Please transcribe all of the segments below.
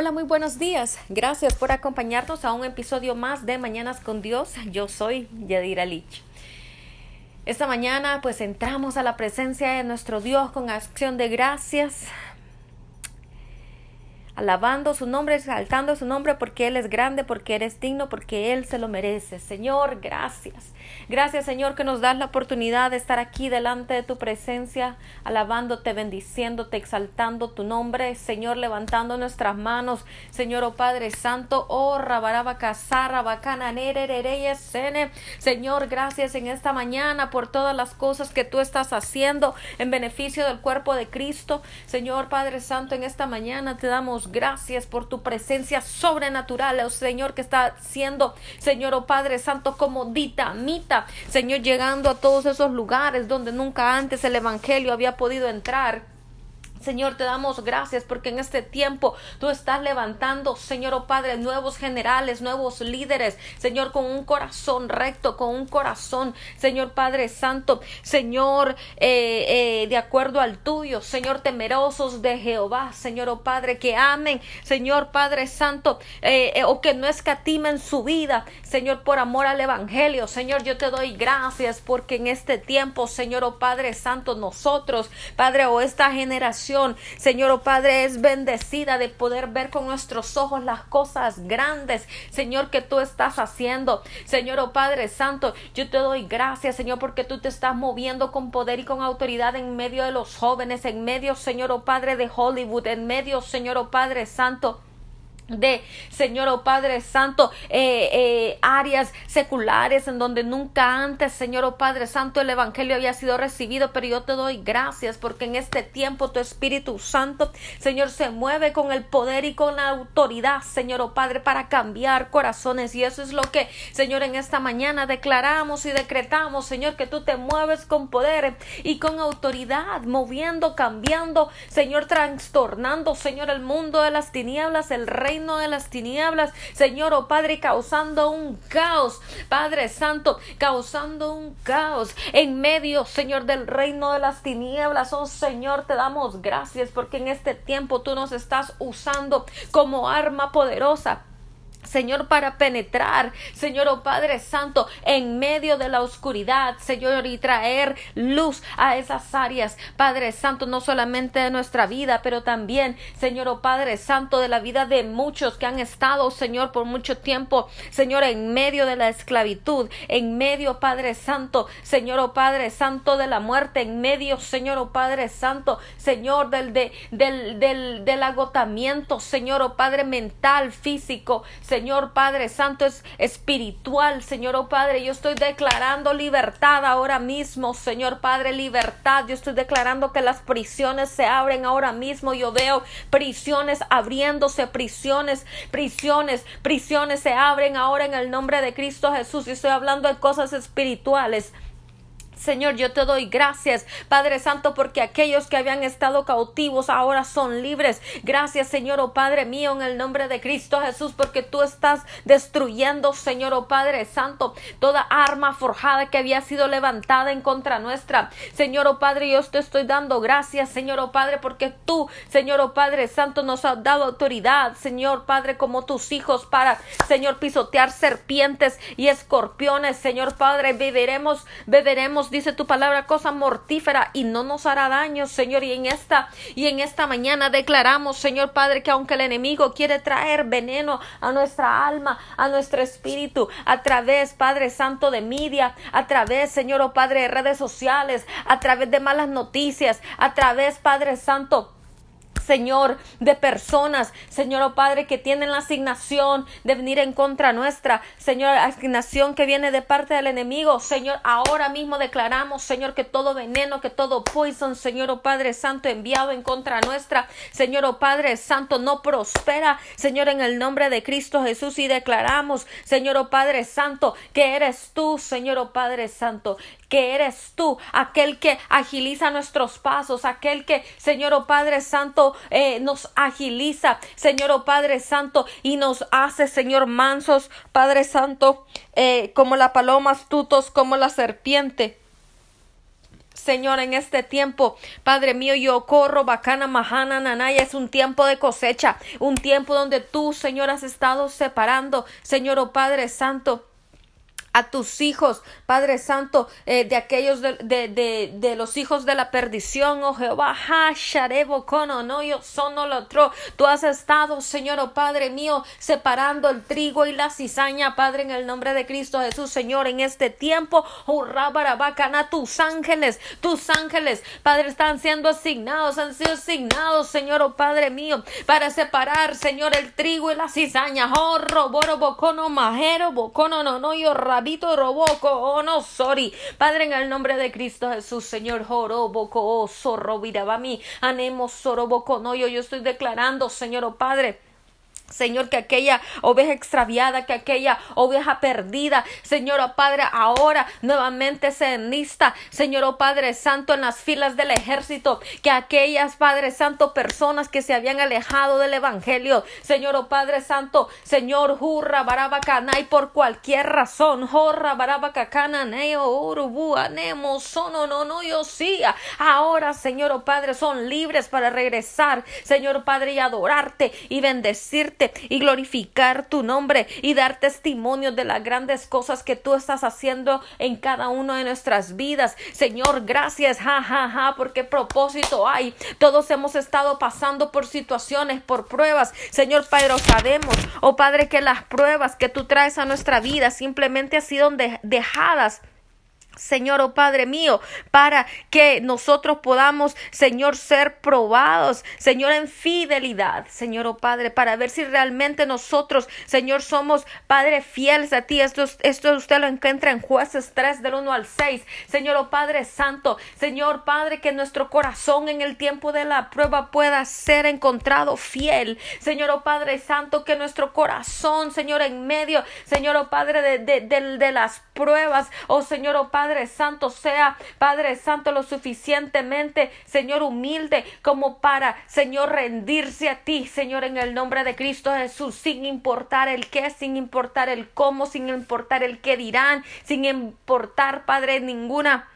Hola, muy buenos días. Gracias por acompañarnos a un episodio más de Mañanas con Dios. Yo soy Yadira Lich. Esta mañana pues entramos a la presencia de nuestro Dios con acción de gracias, alabando su nombre, exaltando su nombre porque Él es grande, porque eres digno, porque Él se lo merece. Señor, gracias. Gracias, Señor, que nos das la oportunidad de estar aquí delante de tu presencia, alabándote, bendiciéndote, exaltando tu nombre. Señor, levantando nuestras manos. Señor, oh Padre Santo, oh Rabaraba Casara, Bacana, Sene. Señor, gracias en esta mañana por todas las cosas que tú estás haciendo en beneficio del cuerpo de Cristo. Señor, Padre Santo, en esta mañana te damos gracias por tu presencia sobrenatural, oh Señor, que está siendo, Señor, oh Padre Santo, como dita, mita, Señor, llegando a todos esos lugares donde nunca antes el Evangelio había podido entrar. Señor, te damos gracias porque en este tiempo tú estás levantando, Señor, oh Padre, nuevos generales, nuevos líderes, Señor, con un corazón recto, con un corazón, Señor Padre Santo, Señor, eh, eh, de acuerdo al tuyo, Señor, temerosos de Jehová, Señor, oh Padre, que amen, Señor Padre Santo, eh, o que no escatimen su vida, Señor, por amor al Evangelio, Señor, yo te doy gracias porque en este tiempo, Señor, oh Padre Santo, nosotros, Padre, o esta generación, Señor, oh Padre, es bendecida de poder ver con nuestros ojos las cosas grandes, Señor, que tú estás haciendo. Señor, oh Padre Santo, yo te doy gracias, Señor, porque tú te estás moviendo con poder y con autoridad en medio de los jóvenes, en medio, Señor, oh Padre de Hollywood, en medio, Señor, oh Padre Santo de Señor oh Padre Santo eh, eh, áreas seculares en donde nunca antes Señor oh Padre Santo el Evangelio había sido recibido pero yo te doy gracias porque en este tiempo tu Espíritu Santo Señor se mueve con el poder y con la autoridad Señor oh Padre para cambiar corazones. Y eso es lo que Señor en esta mañana declaramos y decretamos Señor que tú te mueves con poder y con autoridad moviendo cambiando Señor trastornando Señor el mundo de las tinieblas el rey de las tinieblas, Señor, oh Padre, causando un caos, Padre Santo, causando un caos en medio, Señor, del reino de las tinieblas. Oh Señor, te damos gracias porque en este tiempo tú nos estás usando como arma poderosa Señor, para penetrar, Señor, oh Padre Santo, en medio de la oscuridad, Señor, y traer luz a esas áreas, Padre Santo, no solamente de nuestra vida, pero también, Señor, oh Padre Santo, de la vida de muchos que han estado, Señor, por mucho tiempo, Señor, en medio de la esclavitud, en medio, Padre Santo, Señor, oh Padre Santo, de la muerte, en medio, Señor, oh Padre Santo, Señor, del, de, del, del, del agotamiento, Señor, oh Padre mental, físico, Señor, Señor Padre Santo, es espiritual, Señor oh Padre. Yo estoy declarando libertad ahora mismo, Señor Padre, libertad. Yo estoy declarando que las prisiones se abren ahora mismo. Yo veo prisiones abriéndose, prisiones, prisiones, prisiones se abren ahora en el nombre de Cristo Jesús. Y estoy hablando de cosas espirituales. Señor, yo te doy gracias, Padre Santo, porque aquellos que habían estado cautivos ahora son libres. Gracias, Señor, oh Padre mío, en el nombre de Cristo Jesús, porque tú estás destruyendo, Señor, oh Padre Santo, toda arma forjada que había sido levantada en contra nuestra. Señor, oh Padre, yo te estoy dando gracias, Señor, oh Padre, porque tú, Señor, oh Padre Santo, nos has dado autoridad, Señor, Padre, como tus hijos, para, Señor, pisotear serpientes y escorpiones, Señor, Padre, beberemos, beberemos dice tu palabra, cosa mortífera y no nos hará daño, Señor. Y en esta, y en esta mañana declaramos, Señor Padre, que aunque el enemigo quiere traer veneno a nuestra alma, a nuestro espíritu, a través, Padre Santo, de media, a través, Señor, oh Padre, de redes sociales, a través de malas noticias, a través, Padre Santo, Señor, de personas, Señor, oh Padre, que tienen la asignación de venir en contra nuestra, Señor, asignación que viene de parte del enemigo, Señor, ahora mismo declaramos, Señor, que todo veneno, que todo poison, Señor, oh Padre Santo, enviado en contra nuestra, Señor, oh Padre Santo, no prospera, Señor, en el nombre de Cristo Jesús y declaramos, Señor, oh Padre Santo, que eres tú, Señor, oh Padre Santo, que eres tú, aquel que agiliza nuestros pasos, aquel que, Señor oh Padre Santo, eh, nos agiliza, Señor oh Padre Santo, y nos hace, Señor, mansos, Padre Santo, eh, como la paloma, astutos como la serpiente. Señor, en este tiempo, Padre mío, yo corro, bacana, majana, nanaya, es un tiempo de cosecha, un tiempo donde tú, Señor, has estado separando, Señor, oh Padre Santo, a tus hijos, Padre Santo, eh, de aquellos de, de, de, de, los hijos de la perdición, oh Jehová, ha, cono, no yo sono lo otro. Tú has estado, Señor, oh Padre mío, separando el trigo y la cizaña, Padre, en el nombre de Cristo Jesús, Señor, en este tiempo, oh Rabarabacana, tus ángeles, tus ángeles, Padre, están siendo asignados, han sido asignados, Señor, oh Padre mío, para separar, Señor, el trigo y la cizaña, oh roboro bocono majero, bocono no no yo roboco, oh no sorry. Padre, en el nombre de Cristo Jesús, Señor, joroboco, oh zorro, mí, anemo soroboco, no, yo, yo estoy declarando, Señor, oh Padre Señor, que aquella oveja extraviada, que aquella oveja perdida, Señor, oh Padre, ahora nuevamente se enlista, Señor, oh Padre Santo, en las filas del ejército, que aquellas, Padre Santo, personas que se habían alejado del Evangelio, Señor, oh Padre Santo, Señor, jurra, y por cualquier razón, jorra, barabacacana, neo, urubu, anemo, sono, no, no, yo sí, ahora, Señor, oh Padre, son libres para regresar, Señor, oh Padre, y adorarte y bendecirte y glorificar tu nombre y dar testimonio de las grandes cosas que tú estás haciendo en cada uno de nuestras vidas. Señor, gracias, ja, ja, ja, porque propósito hay. Todos hemos estado pasando por situaciones, por pruebas. Señor Padre, sabemos, oh Padre, que las pruebas que tú traes a nuestra vida simplemente han sido dejadas Señor, oh Padre mío, para que nosotros podamos, Señor, ser probados, Señor, en fidelidad, Señor, oh Padre, para ver si realmente nosotros, Señor, somos, Padre, fieles a ti. Esto, esto usted lo encuentra en jueces 3 del 1 al 6. Señor, oh Padre Santo, Señor, Padre, que nuestro corazón en el tiempo de la prueba pueda ser encontrado fiel. Señor, oh Padre Santo, que nuestro corazón, Señor, en medio, Señor, oh Padre, de, de, de, de las pruebas, oh Señor, oh Padre, Santo sea, Padre Santo, lo suficientemente, Señor, humilde como para, Señor, rendirse a ti, Señor, en el nombre de Cristo Jesús, sin importar el qué, sin importar el cómo, sin importar el qué dirán, sin importar, Padre, ninguna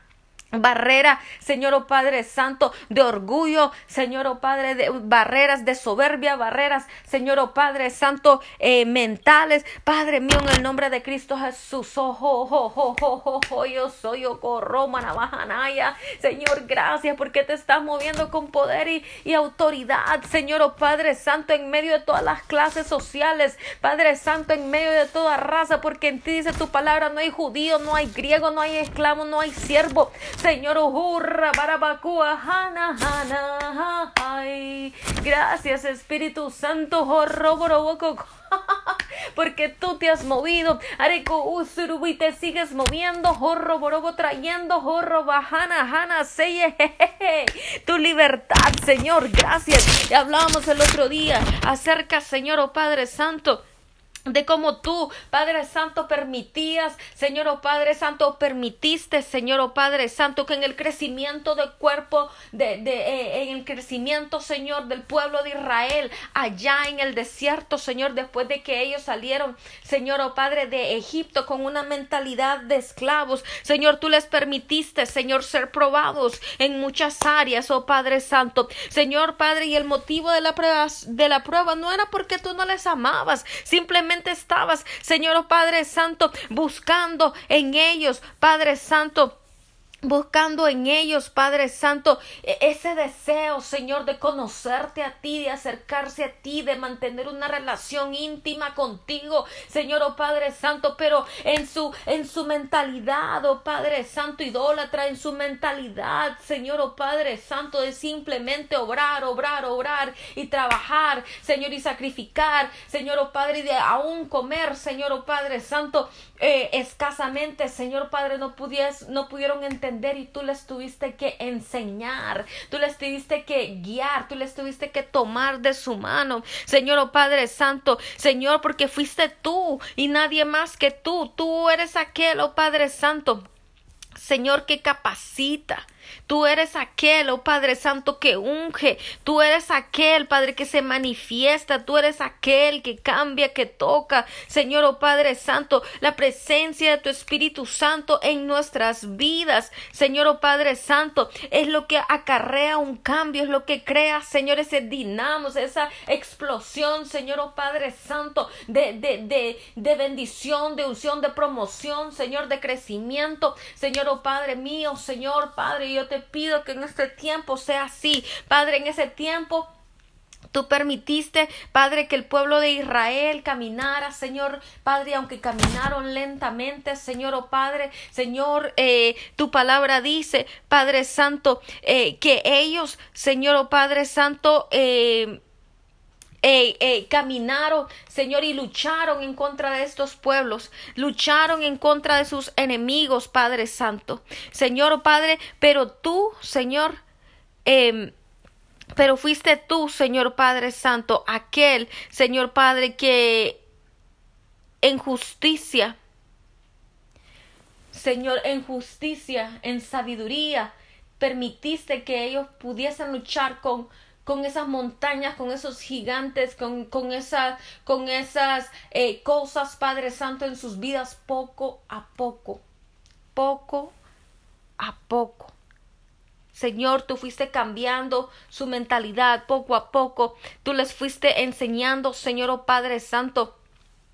barrera, Señor oh Padre Santo, de orgullo, Señor oh Padre, de barreras de soberbia, barreras, Señor oh Padre Santo, eh, mentales, Padre mío, en el nombre de Cristo Jesús, oh, oh, oh, oh yo soy Ocorroma, Navajanaya, Señor, gracias porque te estás moviendo con poder y, y autoridad, Señor oh Padre Santo, en medio de todas las clases sociales, Padre Santo, en medio de toda raza, porque en ti dice tu palabra, no hay judío, no hay griego, no hay esclavo, no hay siervo, Señor, Ujurra, Barabacúa, Hana, Hana, ay. Gracias, Espíritu Santo, Jorro, porque tú te has movido, Areco Usurubi, te sigues moviendo, Jorro, Borobo, trayendo, Jorro, Bajana, Hana, Seye, tu libertad, Señor, gracias. Y hablábamos el otro día acerca, Señor, oh Padre Santo, de cómo tú, Padre Santo, permitías, Señor o oh Padre Santo, permitiste, Señor o oh Padre Santo, que en el crecimiento del cuerpo, de, de eh, en el crecimiento, Señor, del pueblo de Israel, allá en el desierto, Señor, después de que ellos salieron, Señor o oh Padre, de Egipto con una mentalidad de esclavos, Señor, tú les permitiste, Señor, ser probados en muchas áreas, oh Padre Santo, Señor Padre, y el motivo de la prueba, de la prueba no era porque tú no les amabas, simplemente estabas, Señor oh Padre Santo, buscando en ellos, Padre Santo, buscando en ellos, Padre Santo, e-, ese deseo, Señor, de conocerte a ti, de acercarse a ti, de mantener una relación íntima contigo, Señor, oh Padre Santo, pero en su en su mentalidad, oh Padre Santo, idólatra, en su mentalidad, Señor, oh Padre Santo, de simplemente obrar, obrar, obrar y trabajar, Señor, y sacrificar, Señor, oh Padre, y de aún comer, Señor, oh Padre Santo, eh, escasamente, Señor Padre, no, pudies, no pudieron entender y tú les tuviste que enseñar, tú les tuviste que guiar, tú les tuviste que tomar de su mano, Señor oh Padre Santo, Señor, porque fuiste tú y nadie más que tú, tú eres aquel, oh Padre Santo, Señor, que capacita, Tú eres aquel, oh Padre Santo, que unge. Tú eres aquel, Padre, que se manifiesta. Tú eres aquel que cambia, que toca. Señor, oh Padre Santo, la presencia de tu Espíritu Santo en nuestras vidas. Señor, oh Padre Santo, es lo que acarrea un cambio, es lo que crea, Señor, ese dinamos, esa explosión, Señor, oh Padre Santo, de, de, de, de bendición, de unción, de promoción, Señor, de crecimiento. Señor, oh Padre mío, Señor, Padre, yo te pido que en este tiempo sea así. Padre, en ese tiempo Tú permitiste, Padre, que el pueblo de Israel caminara, Señor, Padre, aunque caminaron lentamente, Señor, oh Padre, Señor, eh, tu palabra dice, Padre Santo, eh, que ellos, Señor, oh Padre Santo, eh, eh, caminaron, Señor, y lucharon en contra de estos pueblos, lucharon en contra de sus enemigos, Padre Santo. Señor, Padre, pero tú, Señor, eh, pero fuiste tú, Señor Padre Santo, aquel, Señor Padre, que en justicia, Señor, en justicia, en sabiduría, permitiste que ellos pudiesen luchar con con esas montañas, con esos gigantes, con, con, esa, con esas eh, cosas, Padre Santo, en sus vidas poco a poco, poco a poco. Señor, tú fuiste cambiando su mentalidad poco a poco. Tú les fuiste enseñando, Señor, oh Padre Santo,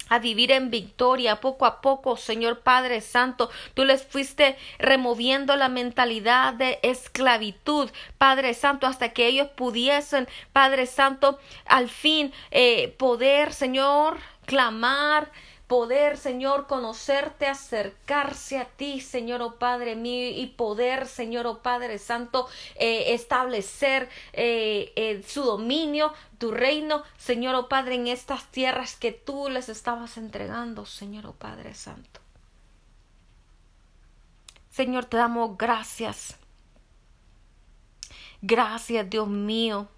a vivir en victoria poco a poco, Señor Padre Santo. Tú les fuiste removiendo la mentalidad de esclavitud, Padre Santo, hasta que ellos pudiesen, Padre Santo, al fin eh, poder, Señor, clamar, poder, Señor, conocerte, acercarse a ti, Señor, oh Padre mío, y poder, Señor, oh Padre Santo, eh, establecer eh, eh, su dominio, tu reino, Señor, oh Padre, en estas tierras que tú les estabas entregando, Señor, oh Padre Santo. Señor, te damos gracias. Gracias, Dios mío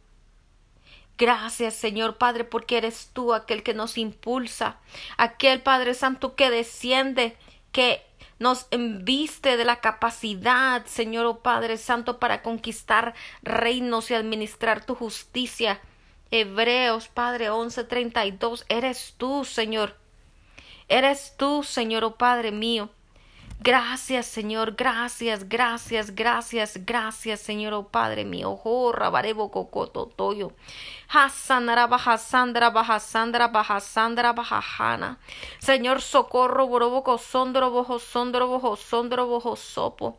Gracias, Señor Padre, porque eres tú aquel que nos impulsa, aquel Padre Santo que desciende, que nos enviste de la capacidad, Señor oh Padre Santo, para conquistar reinos y administrar tu justicia. Hebreos, Padre 11:32, eres tú, Señor. Eres tú, Señor, oh Padre mío. Gracias, Señor, gracias, gracias, gracias, gracias, Señor, oh Padre mío. Oh, rabarebo cocoto toyo. Hasandra baja sandra baja sandra baja sandra baja jana. Señor, socorro, borobo sondro bojo sondro bojo sondro bojo sopo.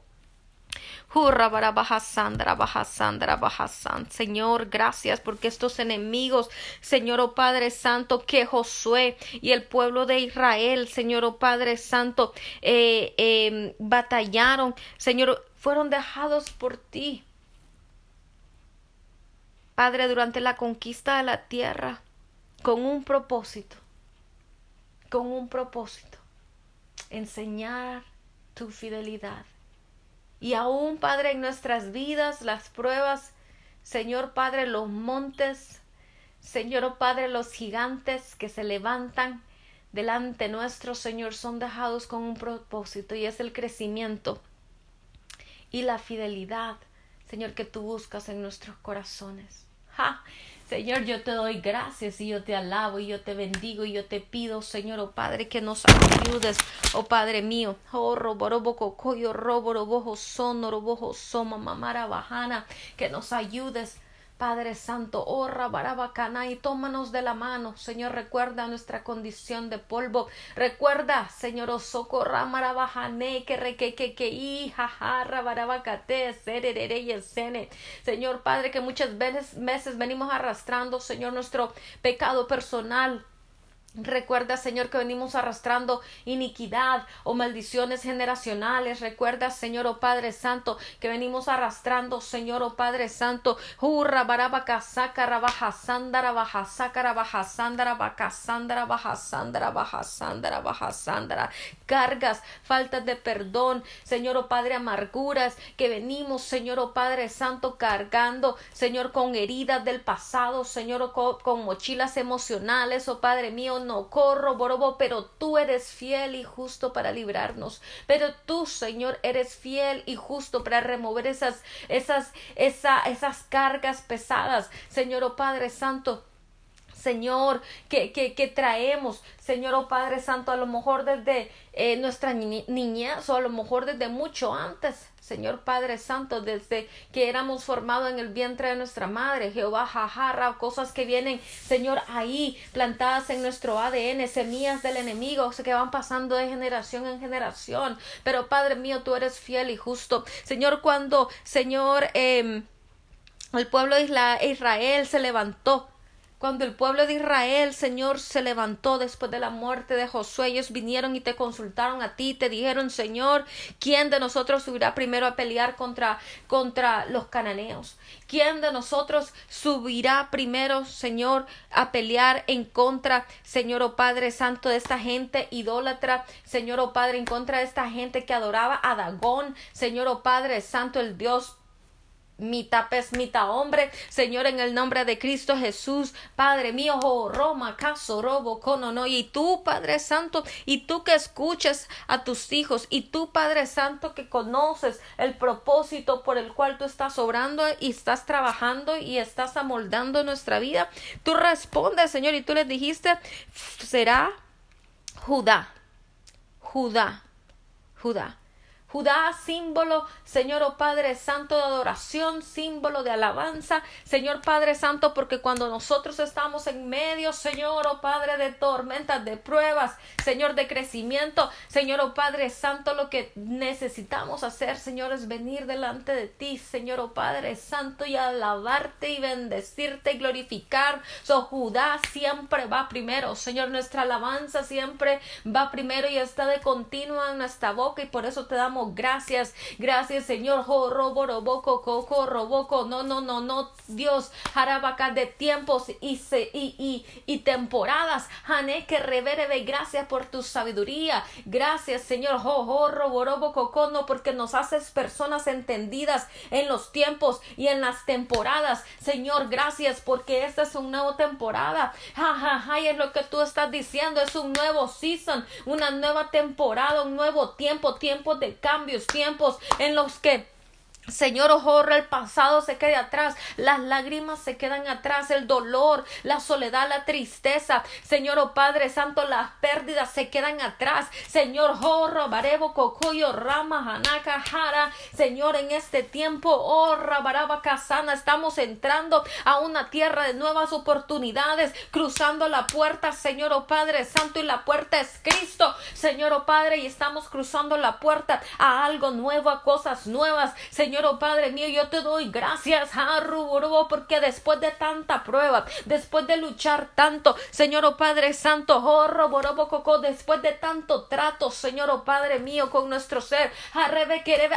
Señor, gracias porque estos enemigos, Señor, oh Padre Santo, que Josué y el pueblo de Israel, Señor, oh Padre Santo, eh, em, batallaron, Señor, fueron dejados por ti. Padre, durante la conquista de la tierra, con un propósito, con un propósito, enseñar tu fidelidad y aún, Padre, en nuestras vidas, las pruebas, Señor Padre, los montes, Señor Padre, los gigantes que se levantan delante nuestro, Señor, son dejados con un propósito y es el crecimiento y la fidelidad, Señor, que tú buscas en nuestros corazones. ¡Ja! Señor, yo te doy gracias y yo te alabo y yo te bendigo y yo te pido, Señor, oh Padre, que nos ayudes, oh Padre mío. Oh, roborobo cocoyo, roborobojo sonorobojo soma, mamara bajana, que nos ayudes. Padre Santo, oh Rabarabacana, y tómanos de la mano, Señor, recuerda nuestra condición de polvo, recuerda, Señor, oh socorramarabajane, que requeque que hija, rabarabacate, sererere y Señor Padre, que muchas veces, meses venimos arrastrando, Señor, nuestro pecado personal, Recuerda, Señor, que venimos arrastrando iniquidad o maldiciones generacionales. Recuerda, Señor, oh Padre Santo, que venimos arrastrando, Señor, oh Padre Santo. Hurra, barabaca, sácara, baja, sándara, baja, sácara, baja, sándara, baja, sándara, baja, sándara, baja, sándara, baja, sándara. Cargas, faltas de perdón, Señor, oh Padre, amarguras, que venimos, Señor, oh Padre Santo, cargando, Señor, con heridas del pasado, Señor, oh, con mochilas emocionales, oh Padre mío, no corro, borobo, pero tú eres fiel y justo para librarnos. Pero tú, Señor, eres fiel y justo para remover esas, esas, esas cargas pesadas. Señor, oh Padre Santo, Señor, que, que, que, traemos, Señor, oh Padre Santo, a lo mejor desde eh, nuestra niñez o a lo mejor desde mucho antes, Señor Padre Santo, desde que éramos formados en el vientre de nuestra madre, Jehová, jajarra, cosas que vienen, Señor, ahí plantadas en nuestro ADN, semillas del enemigo que van pasando de generación en generación. Pero Padre mío, tú eres fiel y justo. Señor, cuando, Señor, eh, el pueblo de Israel se levantó cuando el pueblo de Israel, Señor, se levantó después de la muerte de Josué, ellos vinieron y te consultaron a ti, te dijeron, Señor, ¿quién de nosotros subirá primero a pelear contra, contra los cananeos? ¿Quién de nosotros subirá primero, Señor, a pelear en contra, Señor, oh Padre Santo, de esta gente idólatra, Señor, oh Padre, en contra de esta gente que adoraba a Dagón, Señor, oh Padre Santo, el Dios mitad pez, mitad hombre. Señor, en el nombre de Cristo Jesús, Padre mío, oh, Roma, caso, robo, cono, no. Y tú, Padre Santo, y tú que escuches a tus hijos, y tú, Padre Santo, que conoces el propósito por el cual tú estás obrando y estás trabajando y estás amoldando nuestra vida, tú respondes, Señor, y tú les dijiste, será Judá, Judá, Judá. Judá, símbolo, Señor oh Padre Santo de adoración, símbolo de alabanza, Señor Padre Santo, porque cuando nosotros estamos en medio, Señor oh Padre de tormentas, de pruebas, Señor de crecimiento, Señor oh Padre Santo, lo que necesitamos hacer, Señor, es venir delante de ti, Señor oh Padre Santo, y alabarte y bendecirte y glorificar. So Judá siempre va primero, Señor, nuestra alabanza siempre va primero y está de continua en nuestra boca y por eso te damos gracias, gracias Señor, no, no, no, no, Dios, jarabaca de tiempos y, y, y, temporadas, Hané, que reverebe, gracias por tu sabiduría, gracias Señor, jo, jo, robo, robo, coco, no, porque nos haces personas entendidas en los tiempos y en las temporadas, Señor, gracias porque esta es una nueva temporada, ja, ja, ja, y es lo que tú estás diciendo, es un nuevo season, una nueva temporada, un nuevo tiempo, tiempo de cambio cambios, tiempos en los que Señor, ojo, el pasado se quede atrás, las lágrimas se quedan atrás, el dolor, la soledad, la tristeza. Señor, oh Padre Santo, las pérdidas se quedan atrás. Señor, jorro, barebo, cocoyo, rama, hanaka, jara. Señor, en este tiempo, oh, rabaraba, casana, estamos entrando a una tierra de nuevas oportunidades, cruzando la puerta, Señor, oh Padre Santo, y la puerta es Cristo, Señor, oh Padre, y estamos cruzando la puerta a algo nuevo, a cosas nuevas, Señor Señor, oh Padre mío, yo te doy gracias, porque después de tanta prueba, después de luchar tanto, Señor, oh Padre Santo, oh, después de tanto trato, Señor, oh Padre mío, con nuestro ser,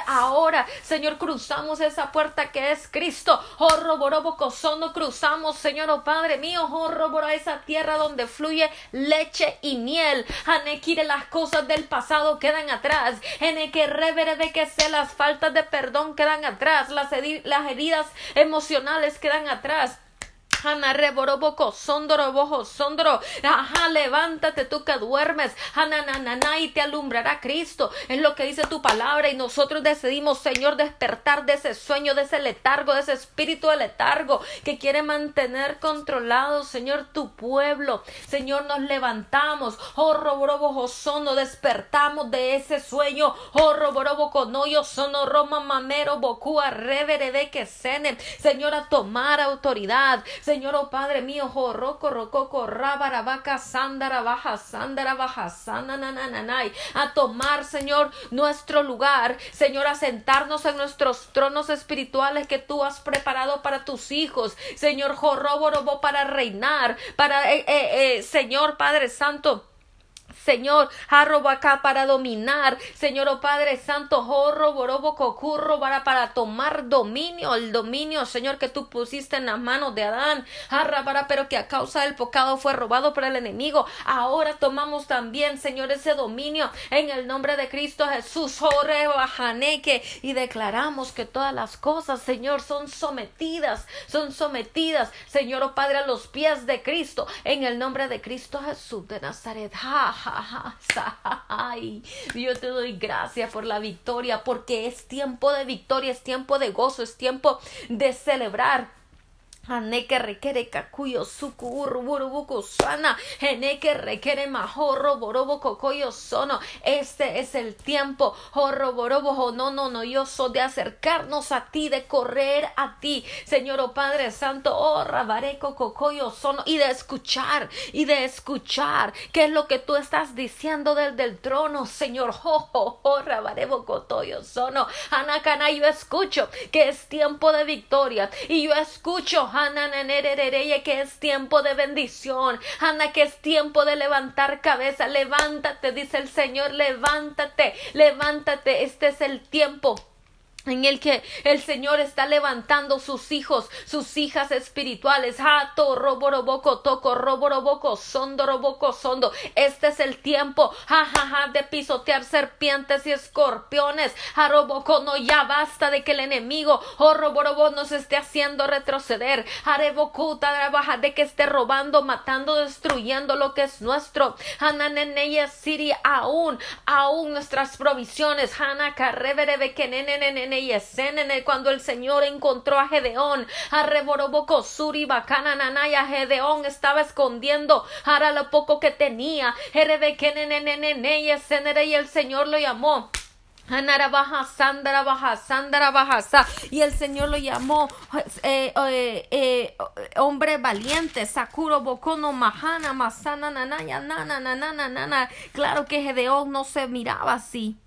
ahora, Señor, cruzamos esa puerta que es Cristo, oh sono cruzamos, Señor, oh Padre mío, oh esa tierra donde fluye leche y miel, Hanequire las cosas del pasado quedan atrás, en que revere de que se las faltas de perdón que quedan atrás, las, las heridas emocionales quedan atrás. Hana reboroboco, sondoro bojo, sondoro. Ajá, levántate tú que duermes. Hananana y te alumbrará Cristo. Es lo que dice tu palabra y nosotros decidimos, Señor, despertar de ese sueño, de ese letargo, de ese espíritu de letargo que quiere mantener controlado, Señor, tu pueblo. Señor, nos levantamos. Oh, roborobo, sono, despertamos de ese sueño. Oh, roborobo, no, yo sono Roma, mamero, bocua, revere de que sene. Señor, a tomar autoridad. Señor, oh Padre mío, jorroco, rococo, rabarabaca, sándara, baja, sándara, baja, sananananay, a tomar, Señor, nuestro lugar, Señor, a sentarnos en nuestros tronos espirituales que tú has preparado para tus hijos, Señor, jorroborobo para reinar, para, eh, eh, eh, Señor Padre Santo, Señor, arroba acá para dominar, Señor, oh Padre Santo, jorro, borobo, cocurro, para, para tomar dominio, el dominio, Señor, que tú pusiste en las manos de Adán, arra, para, pero que a causa del pecado fue robado por el enemigo. Ahora tomamos también, Señor, ese dominio en el nombre de Cristo Jesús, jorre, bajaneque, y declaramos que todas las cosas, Señor, son sometidas, son sometidas, Señor, oh Padre, a los pies de Cristo, en el nombre de Cristo Jesús de Nazaret. Yo te doy gracias por la victoria, porque es tiempo de victoria, es tiempo de gozo, es tiempo de celebrar Aneke requiere kakuyo suku uruburubuku sana. Geneke requiere majorro borobo cocoyo sono. Este es el tiempo. Jorro borobo no no no yo soy de acercarnos a ti, de correr a ti. Señor oh Padre Santo, oh rabareco cocoyo sono. Y de escuchar, y de escuchar qué es lo que tú estás diciendo del, del trono, Señor. Oh, oh, oh rabarebo cotoyo sono. Anacana, yo escucho que es tiempo de victoria. Y yo escucho que es tiempo de bendición. Ana, que es tiempo de levantar cabeza. Levántate, dice el Señor, levántate, levántate. Este es el tiempo en el que el Señor está levantando sus hijos, sus hijas espirituales. Hato, roboroboco, toco, roboroboco, sondo, roboco, sondo. Este es el tiempo, jajaja, de pisotear serpientes y escorpiones. Jaroboco, no, ya basta de que el enemigo, oh roborobo, nos esté haciendo retroceder. Arebocuta, trabaja de que esté robando, matando, destruyendo lo que es nuestro. Hananeneye, Siri, aún, aún nuestras provisiones. Hanaka, reverebe, que nene, y cuando el Señor encontró a Gedeón, a Reboroboco Suri Bacana Nanaya, Gedeón estaba escondiendo ahora lo poco que tenía, y el Señor lo llamó. Y el Señor lo llamó eh, eh, eh, hombre valiente, Sakuro Bokono Mahana Masana Nanaya Nana Nana Nana. Claro que Gedeón no se miraba así.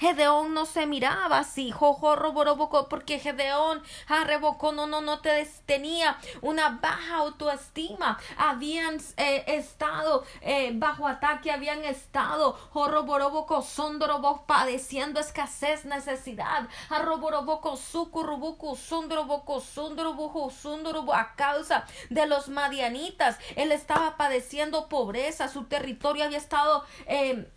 Gedeón no se miraba así, jojo roboroboco, porque Gedeón arrebocó, no, no, no te tenía una baja autoestima, habían eh, estado eh, bajo ataque, habían estado joroboroboco, sondorobo, padeciendo escasez, necesidad, arroboroboco, sucurubuco, sondoroboco, sondorobujo, sondorobo, a causa de los madianitas, él estaba padeciendo pobreza, su territorio había estado eh,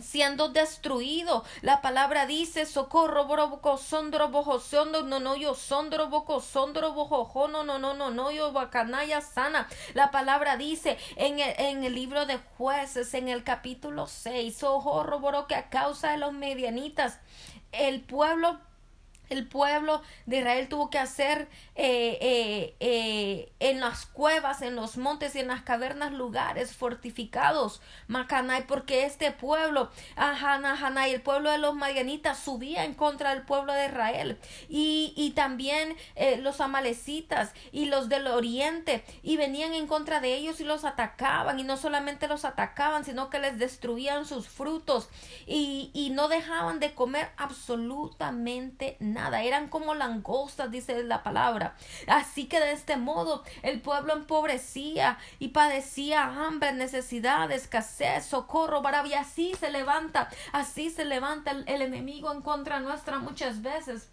siendo destruido. La palabra dice socorro boco sondro bojo no no yo sondro boco sondro bojo no no no no no yo bacanaya sana. La palabra dice en el, en el libro de jueces en el capítulo 6 socorro que a causa de los medianitas el pueblo el pueblo de Israel tuvo que hacer eh, eh, eh, en las cuevas, en los montes y en las cavernas lugares fortificados, Macanay, porque este pueblo, Ajana, y el pueblo de los Madianitas subía en contra del pueblo de Israel. Y, y también los amalecitas y los del oriente y venían en contra de ellos y los atacaban. Y no solamente los atacaban, sino que les destruían sus frutos. Y, y no dejaban de comer absolutamente nada nada, eran como langostas, dice la palabra. Así que de este modo el pueblo empobrecía y padecía hambre, necesidad, escasez, socorro, y así se levanta, así se levanta el enemigo en contra nuestra muchas veces.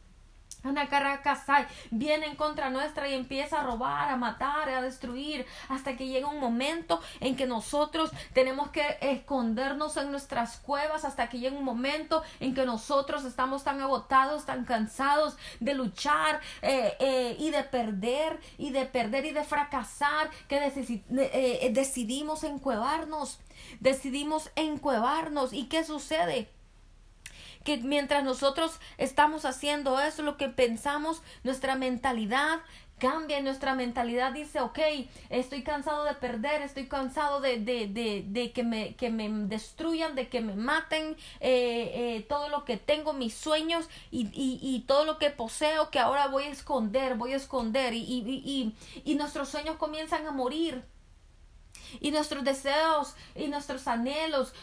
Ana Caracasay viene en contra nuestra y empieza a robar, a matar, a destruir, hasta que llega un momento en que nosotros tenemos que escondernos en nuestras cuevas, hasta que llega un momento en que nosotros estamos tan agotados, tan cansados de luchar eh, eh, y de perder, y de perder y de fracasar, que eh, decidimos encuevarnos, decidimos encuevarnos. ¿Y qué sucede? Que mientras nosotros estamos haciendo eso, lo que pensamos, nuestra mentalidad cambia, nuestra mentalidad dice, ok, estoy cansado de perder, estoy cansado de, de, de, de que, me, que me destruyan, de que me maten eh, eh, todo lo que tengo, mis sueños y, y, y, todo lo que poseo que ahora voy a esconder, voy a esconder y, y, y nuestros sueños comienzan a morir y nuestros deseos y nuestros anhelos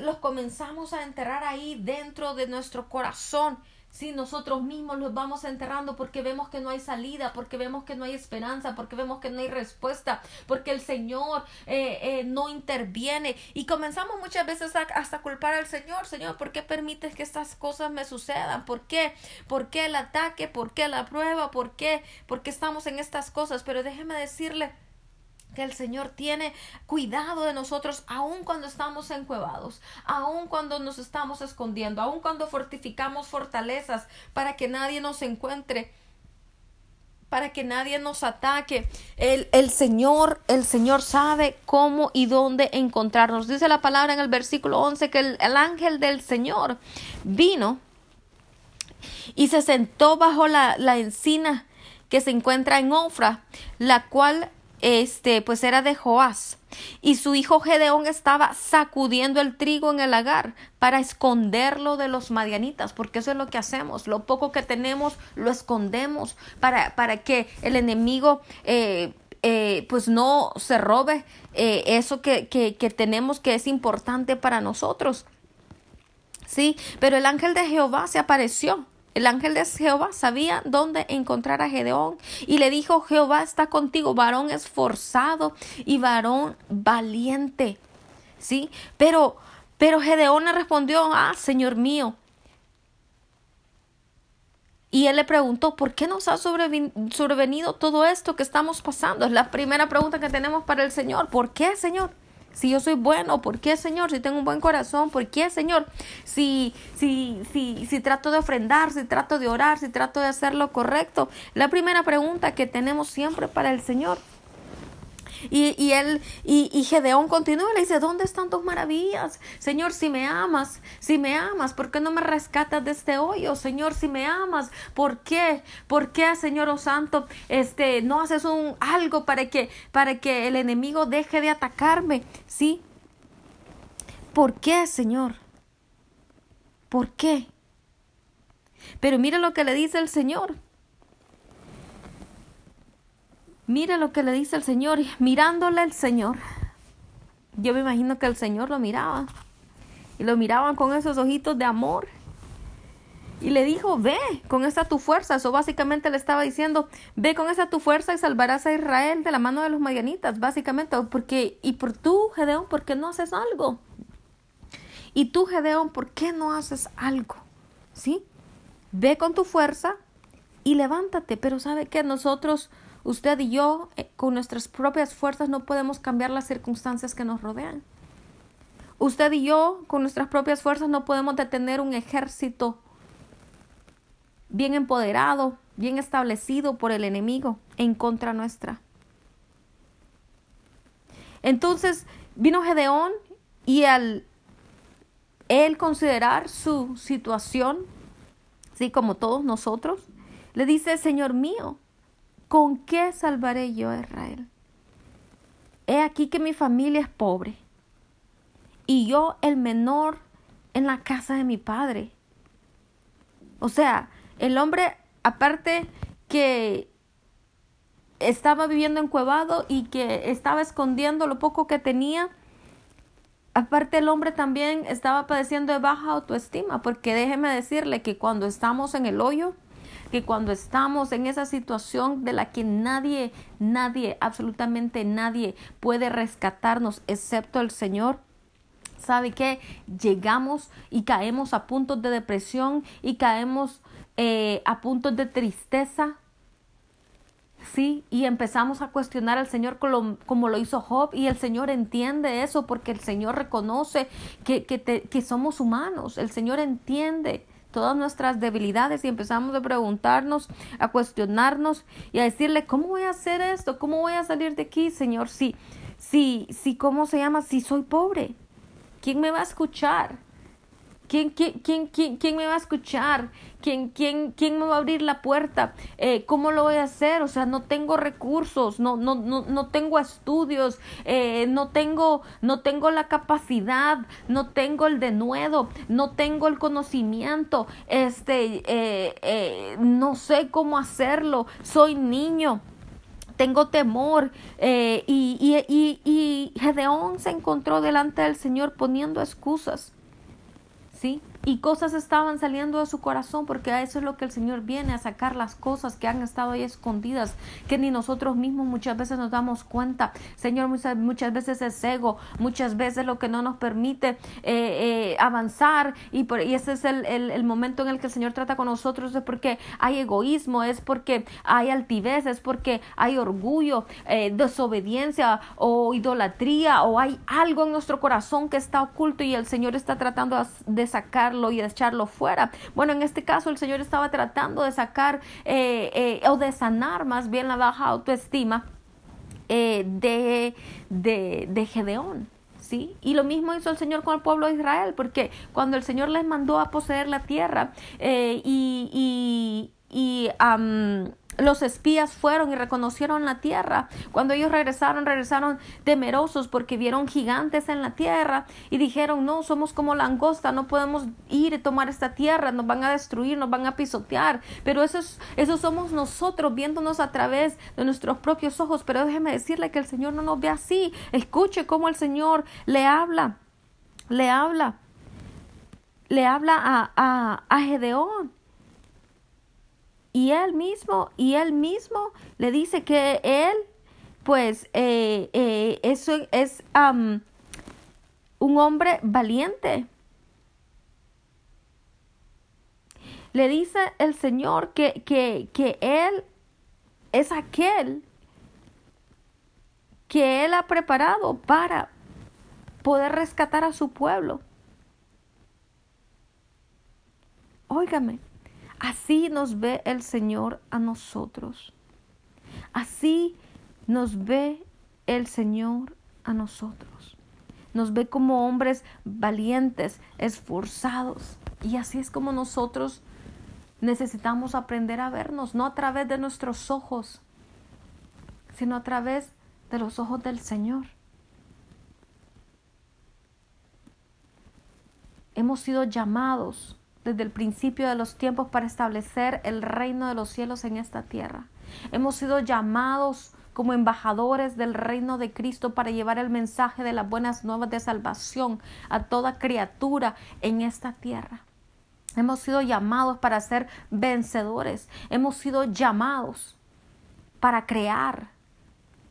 los comenzamos a enterrar ahí dentro de nuestro corazón si nosotros mismos los vamos enterrando porque vemos que no hay salida, porque vemos que no hay esperanza, porque vemos que no hay respuesta, porque el Señor eh, eh, no interviene y comenzamos muchas veces a, hasta culpar al Señor, Señor, ¿por qué permites que estas cosas me sucedan? ¿Por qué? ¿Por qué el ataque? ¿Por qué la prueba? ¿Por qué? ¿Por qué estamos en estas cosas? Pero déjeme decirle, que el Señor tiene cuidado de nosotros aun cuando estamos encuevados, aun cuando nos estamos escondiendo, aun cuando fortificamos fortalezas para que nadie nos encuentre para que nadie nos ataque. El, el, Señor, el Señor sabe cómo y dónde encontrarnos. Dice la palabra en el versículo 11 que el, el ángel del Señor vino y se sentó bajo la, la encina que se encuentra en Ofra, la cual este, pues era de Joás. Y su hijo Gedeón estaba sacudiendo el trigo en el lagar para esconderlo de los madianitas, porque eso es lo que hacemos. Lo poco que tenemos lo escondemos para, para que el enemigo eh, eh, pues no se robe eh, eso que, que, que tenemos que es importante para nosotros. Sí, pero el ángel de Jehová se apareció el ángel de Jehová sabía dónde encontrar a Gedeón y le dijo, Jehová está contigo, varón esforzado y varón valiente. ¿Sí? Pero, pero Gedeón le respondió, ah, Señor mío. Y él le preguntó, ¿por qué nos ha sobrevenido todo esto que estamos pasando? Es la primera pregunta que tenemos para el Señor. ¿Por qué, Señor? Si yo soy bueno, ¿por qué, Señor? Si tengo un buen corazón, ¿por qué, Señor? Si, si, si, si trato de ofrendar, si trato de orar, si trato de hacer lo correcto. La primera pregunta que tenemos siempre para el Señor. Y, y él, y, y, Gedeón continúa y le dice, ¿dónde están tus maravillas? Señor, si me amas, si me amas, ¿por qué no me rescatas de este hoyo? Señor, si me amas, ¿por qué? ¿Por qué, Señor oh Santo, este, no haces un algo para que, para que el enemigo deje de atacarme? ¿Sí? ¿Por qué, Señor? ¿Por qué? Pero mira lo que le dice el Señor. Mira lo que le dice el Señor, mirándole el Señor. Yo me imagino que el Señor lo miraba. Y lo miraban con esos ojitos de amor. Y le dijo, ve con esa tu fuerza. Eso básicamente le estaba diciendo, ve con esa tu fuerza y salvarás a Israel de la mano de los madianitas. Básicamente, porque, y por tú, Gedeón, ¿por qué no haces algo? Y tú, Gedeón, ¿por qué no haces algo? ¿Sí? Ve con tu fuerza y levántate. Pero sabe que nosotros Usted y yo, eh, con nuestras propias fuerzas, no podemos cambiar las circunstancias que nos rodean. Usted y yo, con nuestras propias fuerzas, no podemos detener un ejército bien empoderado, bien establecido por el enemigo en contra nuestra. Entonces vino Gedeón y al él considerar su situación, así como todos nosotros, le dice, Señor mío, ¿con qué salvaré yo a Israel? He aquí que mi familia es pobre y yo el menor en la casa de mi padre. O sea, el hombre, aparte que estaba viviendo encuevado y que estaba escondiendo lo poco que tenía, aparte el hombre también estaba padeciendo de baja autoestima, porque déjeme decirle que cuando estamos en el hoyo, que cuando estamos en esa situación de la que nadie, nadie, absolutamente nadie puede rescatarnos excepto el Señor, ¿sabe qué? Llegamos y caemos a puntos de depresión y caemos eh, a puntos de tristeza. Sí, y empezamos a cuestionar al Señor como, lo hizo Job y el Señor entiende eso porque el Señor reconoce que, que somos humanos, el Señor entiende todas nuestras debilidades y empezamos a preguntarnos, a cuestionarnos y a decirle, ¿cómo voy a hacer esto? ¿Cómo voy a salir de aquí, Señor? Si, si, si, ¿cómo se llama? Si soy pobre, ¿quién me va a escuchar? ¿Quién, quién, quién, quién, me va a escuchar? ¿Quién, quién, quién me va a abrir la puerta? Eh, ¿Cómo lo voy a hacer? O sea, no tengo recursos, no, no, no, no tengo estudios, eh, no, tengo, no tengo la capacidad, no tengo el denuedo, no tengo el conocimiento, este, eh, no sé cómo hacerlo, soy niño tengo temor. y, y, y, y Gedeón se encontró delante del Señor poniendo excusas. ¿Sí? Y cosas estaban saliendo de su corazón porque a eso es lo que el Señor viene a sacar las cosas que han estado ahí escondidas que ni nosotros mismos muchas veces nos damos cuenta. Señor muchas, muchas veces es ego muchas veces lo que no nos permite eh, eh, avanzar y, por, y ese es el, el, momento en el que el Señor trata con nosotros es porque hay egoísmo es porque hay altivez es porque hay orgullo eh, desobediencia o idolatría o hay algo en nuestro corazón que está oculto y el Señor está tratando de sacar y de echarlo fuera. Bueno, en este caso el Señor estaba tratando de sacar eh, eh, o de sanar más bien la baja autoestima eh, de, de, Gedeón. ¿Sí? Y lo mismo hizo el Señor con el pueblo de Israel, porque cuando el Señor les mandó a poseer la tierra y, y, los espías fueron y reconocieron la tierra. Cuando ellos regresaron, regresaron temerosos porque vieron gigantes en la tierra y dijeron, no, somos como langosta, no podemos ir y tomar esta tierra, nos van a destruir, nos van a pisotear. Pero eso, eso somos nosotros viéndonos a través de nuestros propios ojos. Pero déjeme decirle que el Señor no nos ve así. Escuche cómo el Señor le habla, le habla, le habla a, a, a Gedeón y él mismo, y él mismo le dice que él, pues, eh, eh, eso es un hombre valiente. Le dice el Señor que, que, que él es aquel que él ha preparado para poder rescatar a su pueblo. Óigame, Así nos ve el Señor a nosotros. Así nos ve el Señor a nosotros. Nos ve como hombres valientes, esforzados. Y así es como nosotros necesitamos aprender a vernos, no a través de nuestros ojos, sino a través de los ojos del Señor. Hemos sido llamados desde el principio de los tiempos para establecer el reino de los cielos en esta tierra. Hemos sido llamados como embajadores del reino de Cristo para llevar el mensaje de las buenas nuevas de salvación a toda criatura en esta tierra. Hemos sido llamados para ser vencedores. Hemos sido llamados para crear.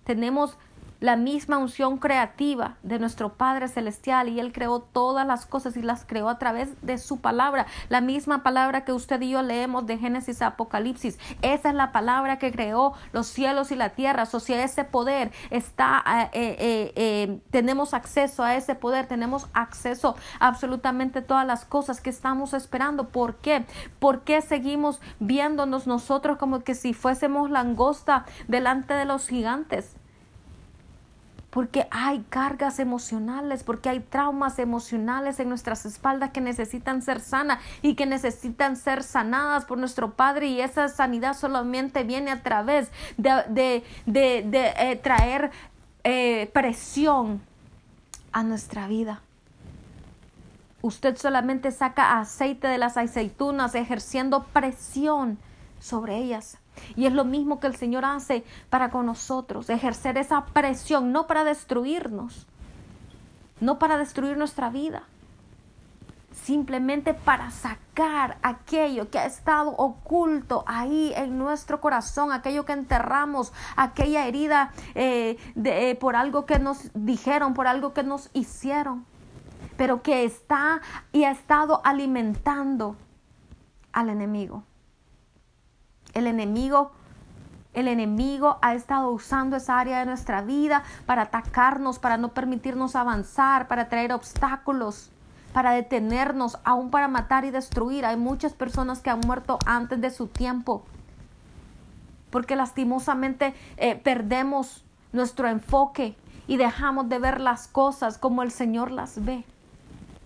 Tenemos la misma unción creativa de nuestro Padre Celestial y Él creó todas las cosas y las creó a través de su palabra, la misma palabra que usted y yo leemos de Génesis a Apocalipsis. Esa es la palabra que creó los cielos y la tierra. O sea, ese poder está, eh, eh, eh, tenemos acceso a ese poder, tenemos acceso a absolutamente todas las cosas que estamos esperando. ¿Por qué? ¿Por qué seguimos viéndonos nosotros como que si fuésemos langosta delante de los gigantes? Porque hay cargas emocionales, porque hay traumas emocionales en nuestras espaldas que necesitan ser sanas y que necesitan ser sanadas por nuestro Padre y esa sanidad solamente viene a través de, eh, traer eh, presión a nuestra vida. Usted solamente saca aceite de las aceitunas ejerciendo presión sobre ellas. Y es lo mismo que el Señor hace para con nosotros, ejercer esa presión, no para destruirnos, no para destruir nuestra vida, simplemente para sacar aquello que ha estado oculto ahí en nuestro corazón, aquello que enterramos, aquella herida eh, de, eh, por algo que nos dijeron, por algo que nos hicieron, pero que está y ha estado alimentando al enemigo. El enemigo el enemigo ha estado usando esa área de nuestra vida para atacarnos, para no permitirnos avanzar, para traer obstáculos, para detenernos, aún para matar y destruir. Hay muchas personas que han muerto antes de su tiempo, porque lastimosamente eh, perdemos nuestro enfoque y dejamos de ver las cosas como el Señor las ve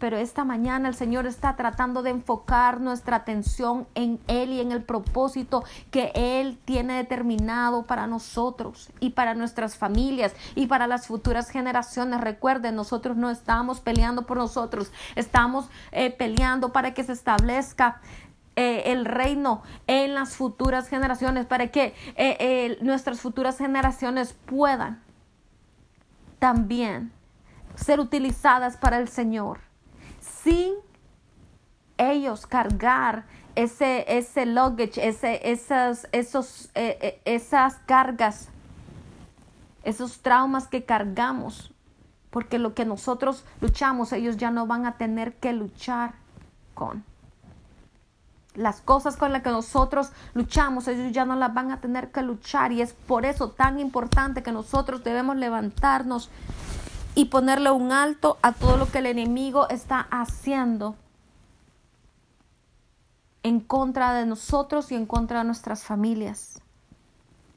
pero esta mañana el Señor está tratando de enfocar nuestra atención en Él y en el propósito que Él tiene determinado para nosotros y para nuestras familias y para las futuras generaciones. Recuerden, nosotros no estamos peleando por nosotros, estamos eh, peleando para que se establezca eh, el reino en las futuras generaciones, para que eh, nuestras futuras generaciones puedan también ser utilizadas para el Señor sin ellos cargar ese, ese luggage, ese, esas, esos, eh, eh, esas cargas, esos traumas que cargamos, porque lo que nosotros luchamos, ellos ya no van a tener que luchar con. Las cosas con las que nosotros luchamos, ellos ya no las van a tener que luchar y es por eso tan importante que nosotros debemos levantarnos y ponerle un alto a todo lo que el enemigo está haciendo en contra de nosotros y en contra de nuestras familias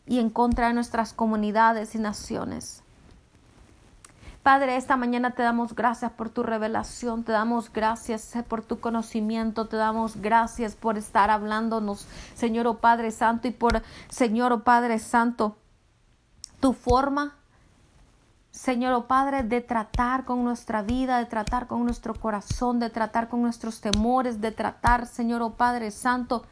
y en contra de nuestras comunidades y naciones. Padre, esta mañana te damos gracias por tu revelación, te damos gracias por tu conocimiento, te damos gracias por estar hablándonos, Señor o oh Padre Santo, y por, Señor o oh Padre Santo, tu forma Señor oh Padre, de tratar con nuestra vida, de tratar con nuestro corazón, de tratar con nuestros temores, de tratar, Señor oh Padre Santo,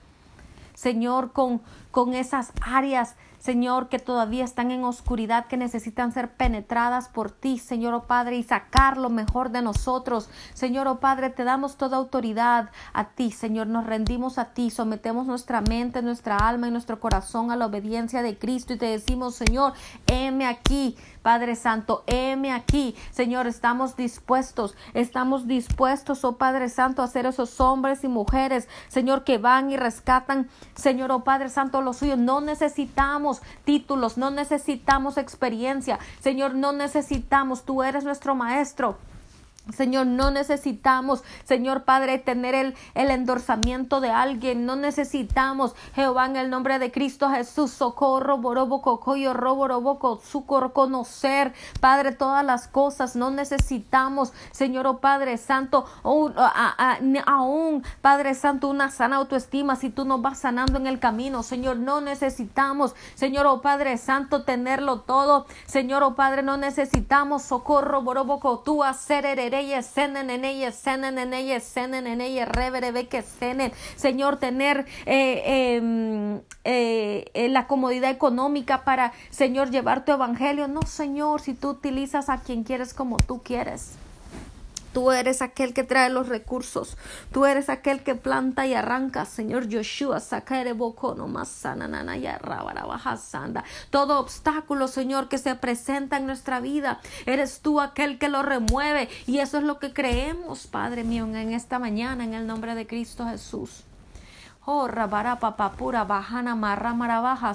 Señor, con, con esas áreas Señor, que todavía están en oscuridad, que necesitan ser penetradas por ti, Señor, oh Padre, y sacar lo mejor de nosotros. Señor, oh Padre, te damos toda autoridad a ti, Señor, nos rendimos a ti, sometemos nuestra mente, nuestra alma y nuestro corazón a la obediencia de Cristo y te decimos, Señor, heme aquí, Padre Santo, heme aquí, Señor, estamos dispuestos, estamos dispuestos, oh Padre Santo, a ser esos hombres y mujeres, Señor, que van y rescatan, Señor, oh Padre Santo, los suyos. No necesitamos títulos, no necesitamos experiencia. Señor, no necesitamos, tú eres nuestro maestro. Señor, no necesitamos, Señor Padre, tener el, el endorsamiento de alguien. No necesitamos, Jehová, en el nombre de Cristo Jesús, socorro, borobo, coyo, robo, socorro, conocer, Padre, todas las cosas. No necesitamos, Señor, oh Padre Santo, aún, Padre Santo, una sana autoestima si tú nos vas sanando en el camino. Señor, no necesitamos, Señor, oh Padre Santo, tenerlo todo. Señor, oh Padre, no necesitamos socorro, borobo, tú hacer heredero ella senen en ella senen en ella senen en ella reverebe que senen Señor tener eh, em, eh, eh, la comodidad económica para Señor llevar tu evangelio. No Señor si tú utilizas a quien quieres como tú quieres Tú eres aquel que trae los recursos. Tú eres aquel que planta y arranca, Señor Joshua. no más Todo obstáculo, Señor, que se presenta en nuestra vida, eres tú aquel que lo remueve. Y eso es lo que creemos, Padre mío, en esta mañana, en el nombre de Cristo Jesús. Oh, bajana, marra, marabaja,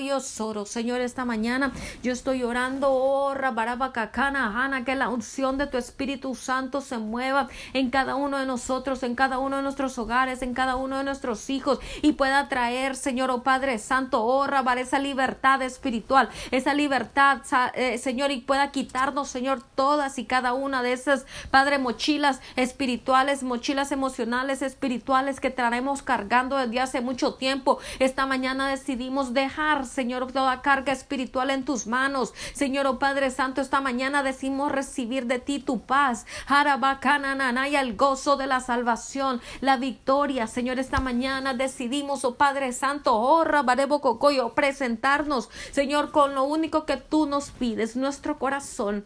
yo soro. Señor, esta mañana yo estoy orando, oh, rabaraba, cacana, jana, que la unción de tu Espíritu Santo se mueva en cada uno de nosotros, en cada uno de nuestros hogares, en cada uno de nuestros hijos y pueda traer, Señor, oh Padre Santo, oh, rabar esa libertad espiritual, esa libertad, eh, Señor, y pueda quitarnos, Señor, todas y cada una de esas, Padre, mochilas espirituales, mochilas emocionales, espirituales que traemos cargando desde hace mucho tiempo. Esta mañana decidimos dejar, Señor, toda carga espiritual en tus manos. Señor, oh Padre Santo, esta mañana decimos recibir de ti tu paz. y el gozo de la salvación, la victoria. Señor, esta mañana decidimos, oh Padre Santo, oh presentarnos, Señor, con lo único que tú nos pides, nuestro corazón.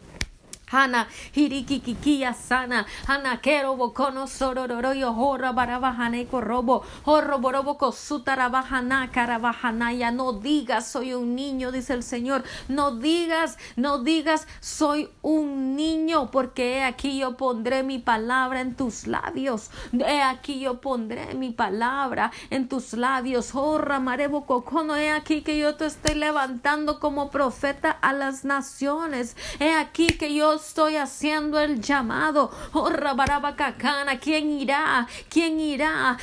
Hana Hirikikikia sana Hana Kero Bokono Sorororoyo Horra Barabahane Robo Horro Borobo Sutarabahana ya No digas soy un niño, dice el Señor. No digas, no digas soy un niño, porque he aquí yo pondré mi palabra en tus labios. He aquí yo pondré mi palabra en tus labios. Horra Marebo Cocono, he aquí que yo te estoy levantando como profeta a las naciones. He aquí que yo estoy haciendo el llamado. Oh, Rabarabacacana, ¿quién irá? ¿Quién irá?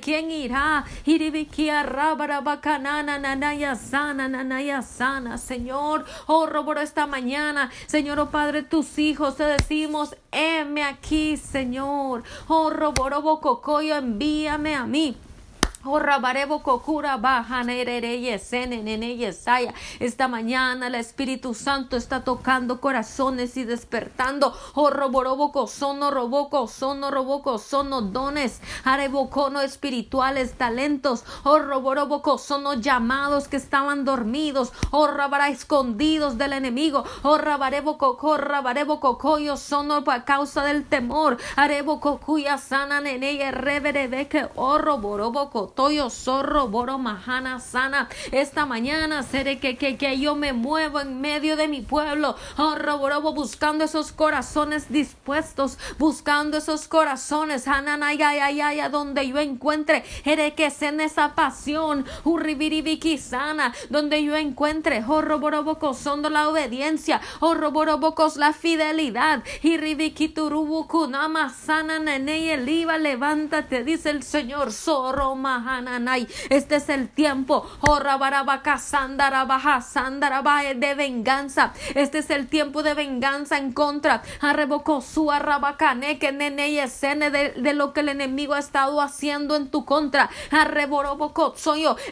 ¿Quién irá? Iribikia Rabarabacanana, Nanaya Sana, Nanaya Sana, Señor. Oh, por esta mañana, Señor, oh Padre, tus hijos te decimos, heme aquí, Señor. Oh, Roborobo Cocoyo, envíame a mí. Esta mañana el Espíritu Santo está tocando corazones y despertando. Oh, roboroboco, sono roboco, sono roboco, sono dones, arebocono espirituales, talentos. Oh, roboroboco, sono llamados que estaban dormidos. Oh, rabará escondidos del enemigo. Oh, rabareboco, rabareboco, coyo, sono a causa del temor. Areboco, cuya sana nene, reverebe oh, roboroboco toyo zorro boro mahana sana. Esta mañana seré que, que, que yo me muevo en medio de mi pueblo. Oh roborobo buscando esos corazones dispuestos buscando esos corazones. Hananayayaya donde yo encuentre ere que en esa pasión. Urribiribiki sana donde yo encuentre. Oh roborobo son la obediencia. Oh roborobocos la fidelidad. Y ribikiturubuku nama sana nene eliva levántate dice el Señor. Zorro este es el tiempo. De venganza. Este es el tiempo de venganza en contra. De, de lo que el enemigo ha estado haciendo en tu contra.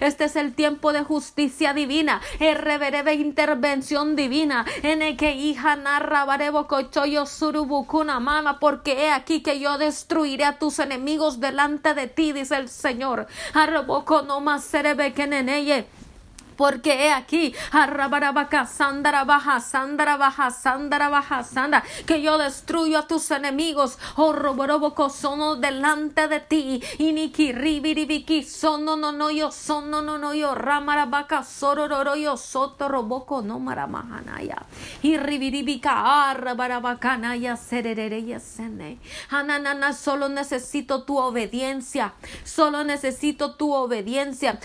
Este es el tiempo de justicia divina. de intervención divina. En el que hija mama. Porque he aquí que yo destruiré a tus enemigos delante de ti, dice el Señor. Arroboko no más serebe que neneye porque he aquí, sandara baja, sandara baja, sandara baja, sandara, que yo destruyo a tus enemigos, oh roboroboco sono delante de ti, iniki ribiribiki sono no no yo sono no no yo ramarabaca sorororo yo soto roboco no maramahanaya, y ribiribika arrabarabacana sererere ya sene, ananana solo necesito tu obediencia, solo necesito tu obediencia,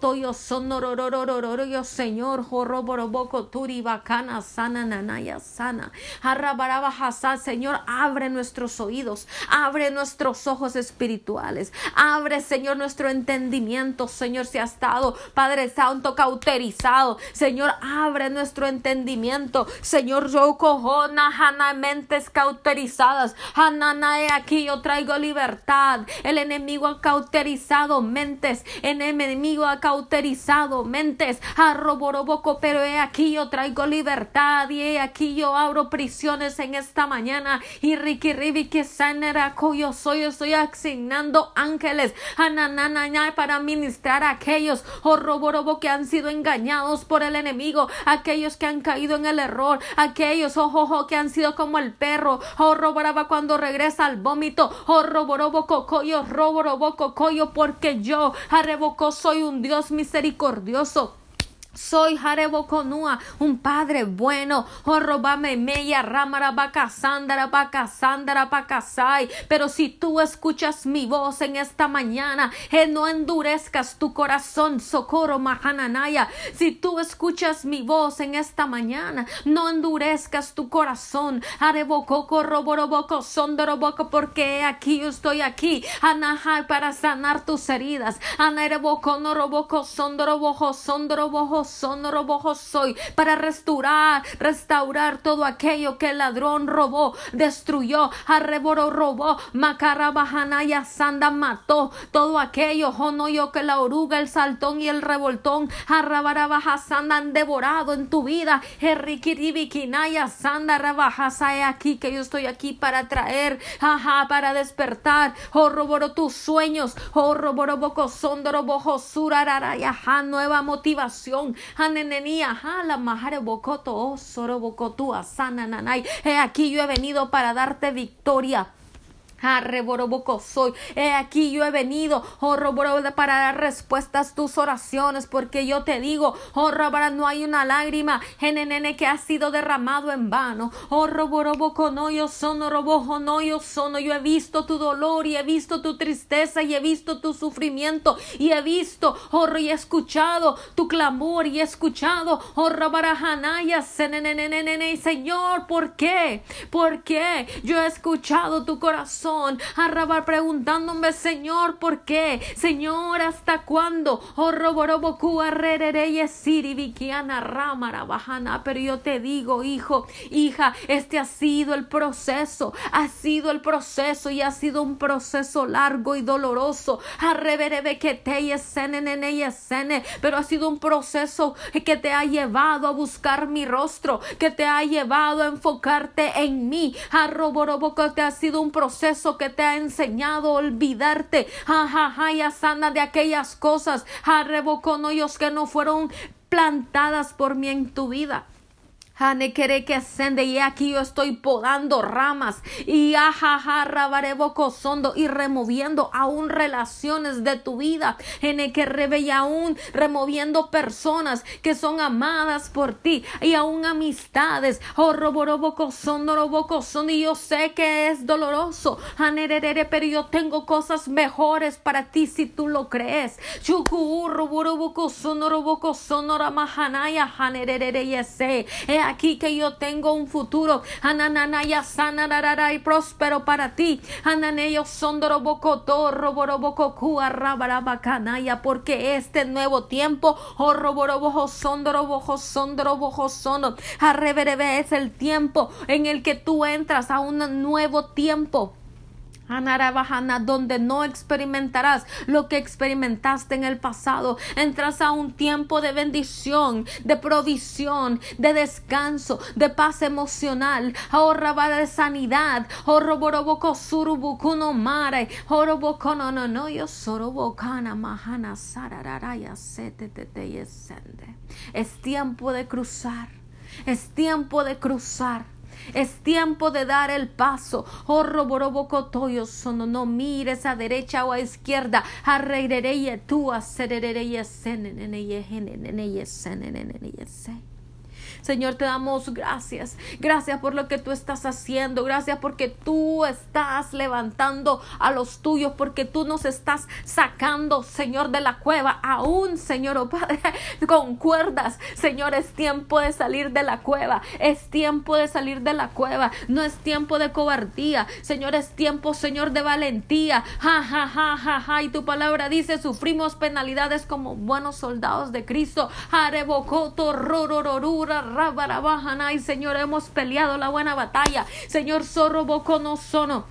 toyo yo Señor, joroboroboco bacana sana, nanaya, sana. Arrabarabajasa, Señor, abre nuestros oídos, abre nuestros ojos espirituales, abre, Señor, nuestro entendimiento, Señor, si ha estado, Padre Santo, cauterizado, Señor, abre nuestro entendimiento, Señor, yo cojo hana mentes cauterizadas, hananae aquí yo traigo libertad, el enemigo ha cauterizado mentes, el enemigo ha cauterizado mentes, arroboroboco, pero he aquí yo traigo libertad y he aquí yo abro prisiones en esta mañana. Y Riki Ribi que yo soy, estoy asignando ángeles. Para ministrar a aquellos roborobo que han sido engañados por el enemigo, aquellos que han caído en el error, aquellos ojo que han sido como el perro, roboraba cuando regresa al vómito, roborobo coyo, roborobo coyo, porque yo arrebocó soy un Dios misericordioso misericordioso soy Jarebo Conua, un padre bueno. Oh, robame meya ramara baka sandara baka sandara sai. Pero si tú escuchas mi voz en esta mañana, eh, no endurezcas tu corazón, socorro mahananaya. Si tú escuchas mi voz en esta mañana, no endurezcas tu corazón. Harebo coco roboroboco sondoroboco, porque aquí yo estoy aquí. Anahai para sanar tus heridas. Anaereboco no roboco sondorobojo sondorobojo sonorobojo soy para restaurar, restaurar todo aquello que el ladrón robó, destruyó, arreboro robó, macarabajanaya sanda mató, todo aquello, yo que la oruga, el saltón y el revoltón, sanda han devorado en tu vida, errikiribikinaya sanda rabajasa, he aquí que yo estoy aquí para traer, ajá, para despertar, oh roboro tus sueños, oh roboro boco sondorobojo surararaya, nueva motivación, Hanenenia, la mahare bocoto, oh soro bocotu, asana nanay. He aquí yo he venido para darte victoria. Soy. He aquí yo he venido, oh para dar respuestas a tus oraciones, porque yo te digo, oh no hay una lágrima, nene que ha sido derramado en vano. Oh roboroboco no yo sono, robojo no yo sono. Yo he visto tu dolor y he visto tu tristeza y he visto tu sufrimiento y he visto, oh y he escuchado tu clamor y he escuchado, oh robarajanaya, Señor, ¿por qué? ¿Por qué? Yo he escuchado tu corazón corazón, arrabar preguntándome, Señor, ¿por qué? Señor, ¿hasta cuándo? Pero yo te digo, hijo, hija, este ha sido el proceso, ha sido el proceso y ha sido un proceso largo y doloroso. Pero ha sido un proceso que te ha llevado a buscar mi rostro, que te ha llevado a enfocarte en mí. Arroboroboco te ha sido un proceso que te ha enseñado a olvidarte. Jajaja, ya sana de aquellas cosas. Arreboconollos que no fueron plantadas por mí en tu vida. Hane quiere que ascende y aquí yo estoy podando ramas y ajaja sondo y removiendo aún relaciones de tu vida. Hene que rebe aún removiendo personas que son amadas por ti y aún amistades. Oh roboroboco sondo roboco sondo y yo sé que es doloroso. Hanerere pero yo tengo cosas mejores para ti si tú lo crees. Chuku roboroboco sondo roboco sondo ramahanaya hanerere yese aquí que yo tengo un futuro. Anananaya sanarara y próspero para ti. Ananeyo sondorobocoto roboroboco cuarrabarabacanaya porque este nuevo tiempo, oh roborobojo sondorobojo sondorobojo sono, arreverebe es el tiempo en el que tú entras a un nuevo tiempo donde no experimentarás lo que experimentaste en el pasado. Entras a un tiempo de bendición, de provisión, de descanso, de paz emocional, ahorra de sanidad, ahorroboroboco surubukuno mare, no no no yo sorobokana mahana sarararaya setete yesende. Es tiempo de cruzar, es tiempo de cruzar. Es tiempo de dar el paso. Oh, roborobocotoyo sono. No mires a derecha o a izquierda. Arreirereye tú a serereye seneneye geneneye seneneye se. Señor, te damos gracias. Gracias por lo que tú estás haciendo. Gracias porque tú estás levantando a los tuyos, porque tú nos estás sacando, Señor, de la cueva. Aún, Señor, oh Padre, con cuerdas. Señor, es tiempo de salir de la cueva. Es tiempo de salir de la cueva. No es tiempo de cobardía. Señor, es tiempo, Señor, de valentía. Ja, ja, ja, ja, ja. Y tu palabra dice, sufrimos penalidades como buenos soldados de Cristo. Arebocoto, Señor, hemos peleado la buena batalla. Señor, zorro no sono.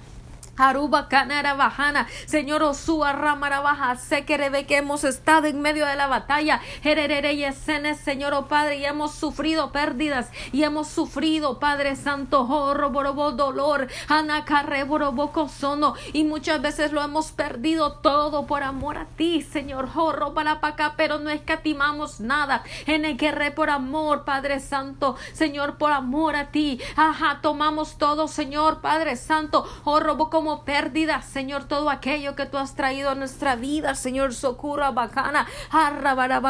Aruba Canara Bajana, Señor Osúa Ramarabaja, sé que que hemos estado en medio de la batalla, Hererere y Escenes, Señor oh Padre, y hemos sufrido pérdidas, y hemos sufrido, Padre Santo, Jorro, Borobo, dolor, Anacarre, Borobo, Cosono, y muchas veces lo hemos perdido todo por amor a ti, Señor, Jorro, para acá, pero no escatimamos nada, en el que por amor, Padre Santo, Señor, por amor a ti, ajá, tomamos todo, Señor, Padre Santo, Jorro, como pérdida, Señor, todo aquello que tú has traído a nuestra vida, Señor, socura bacana,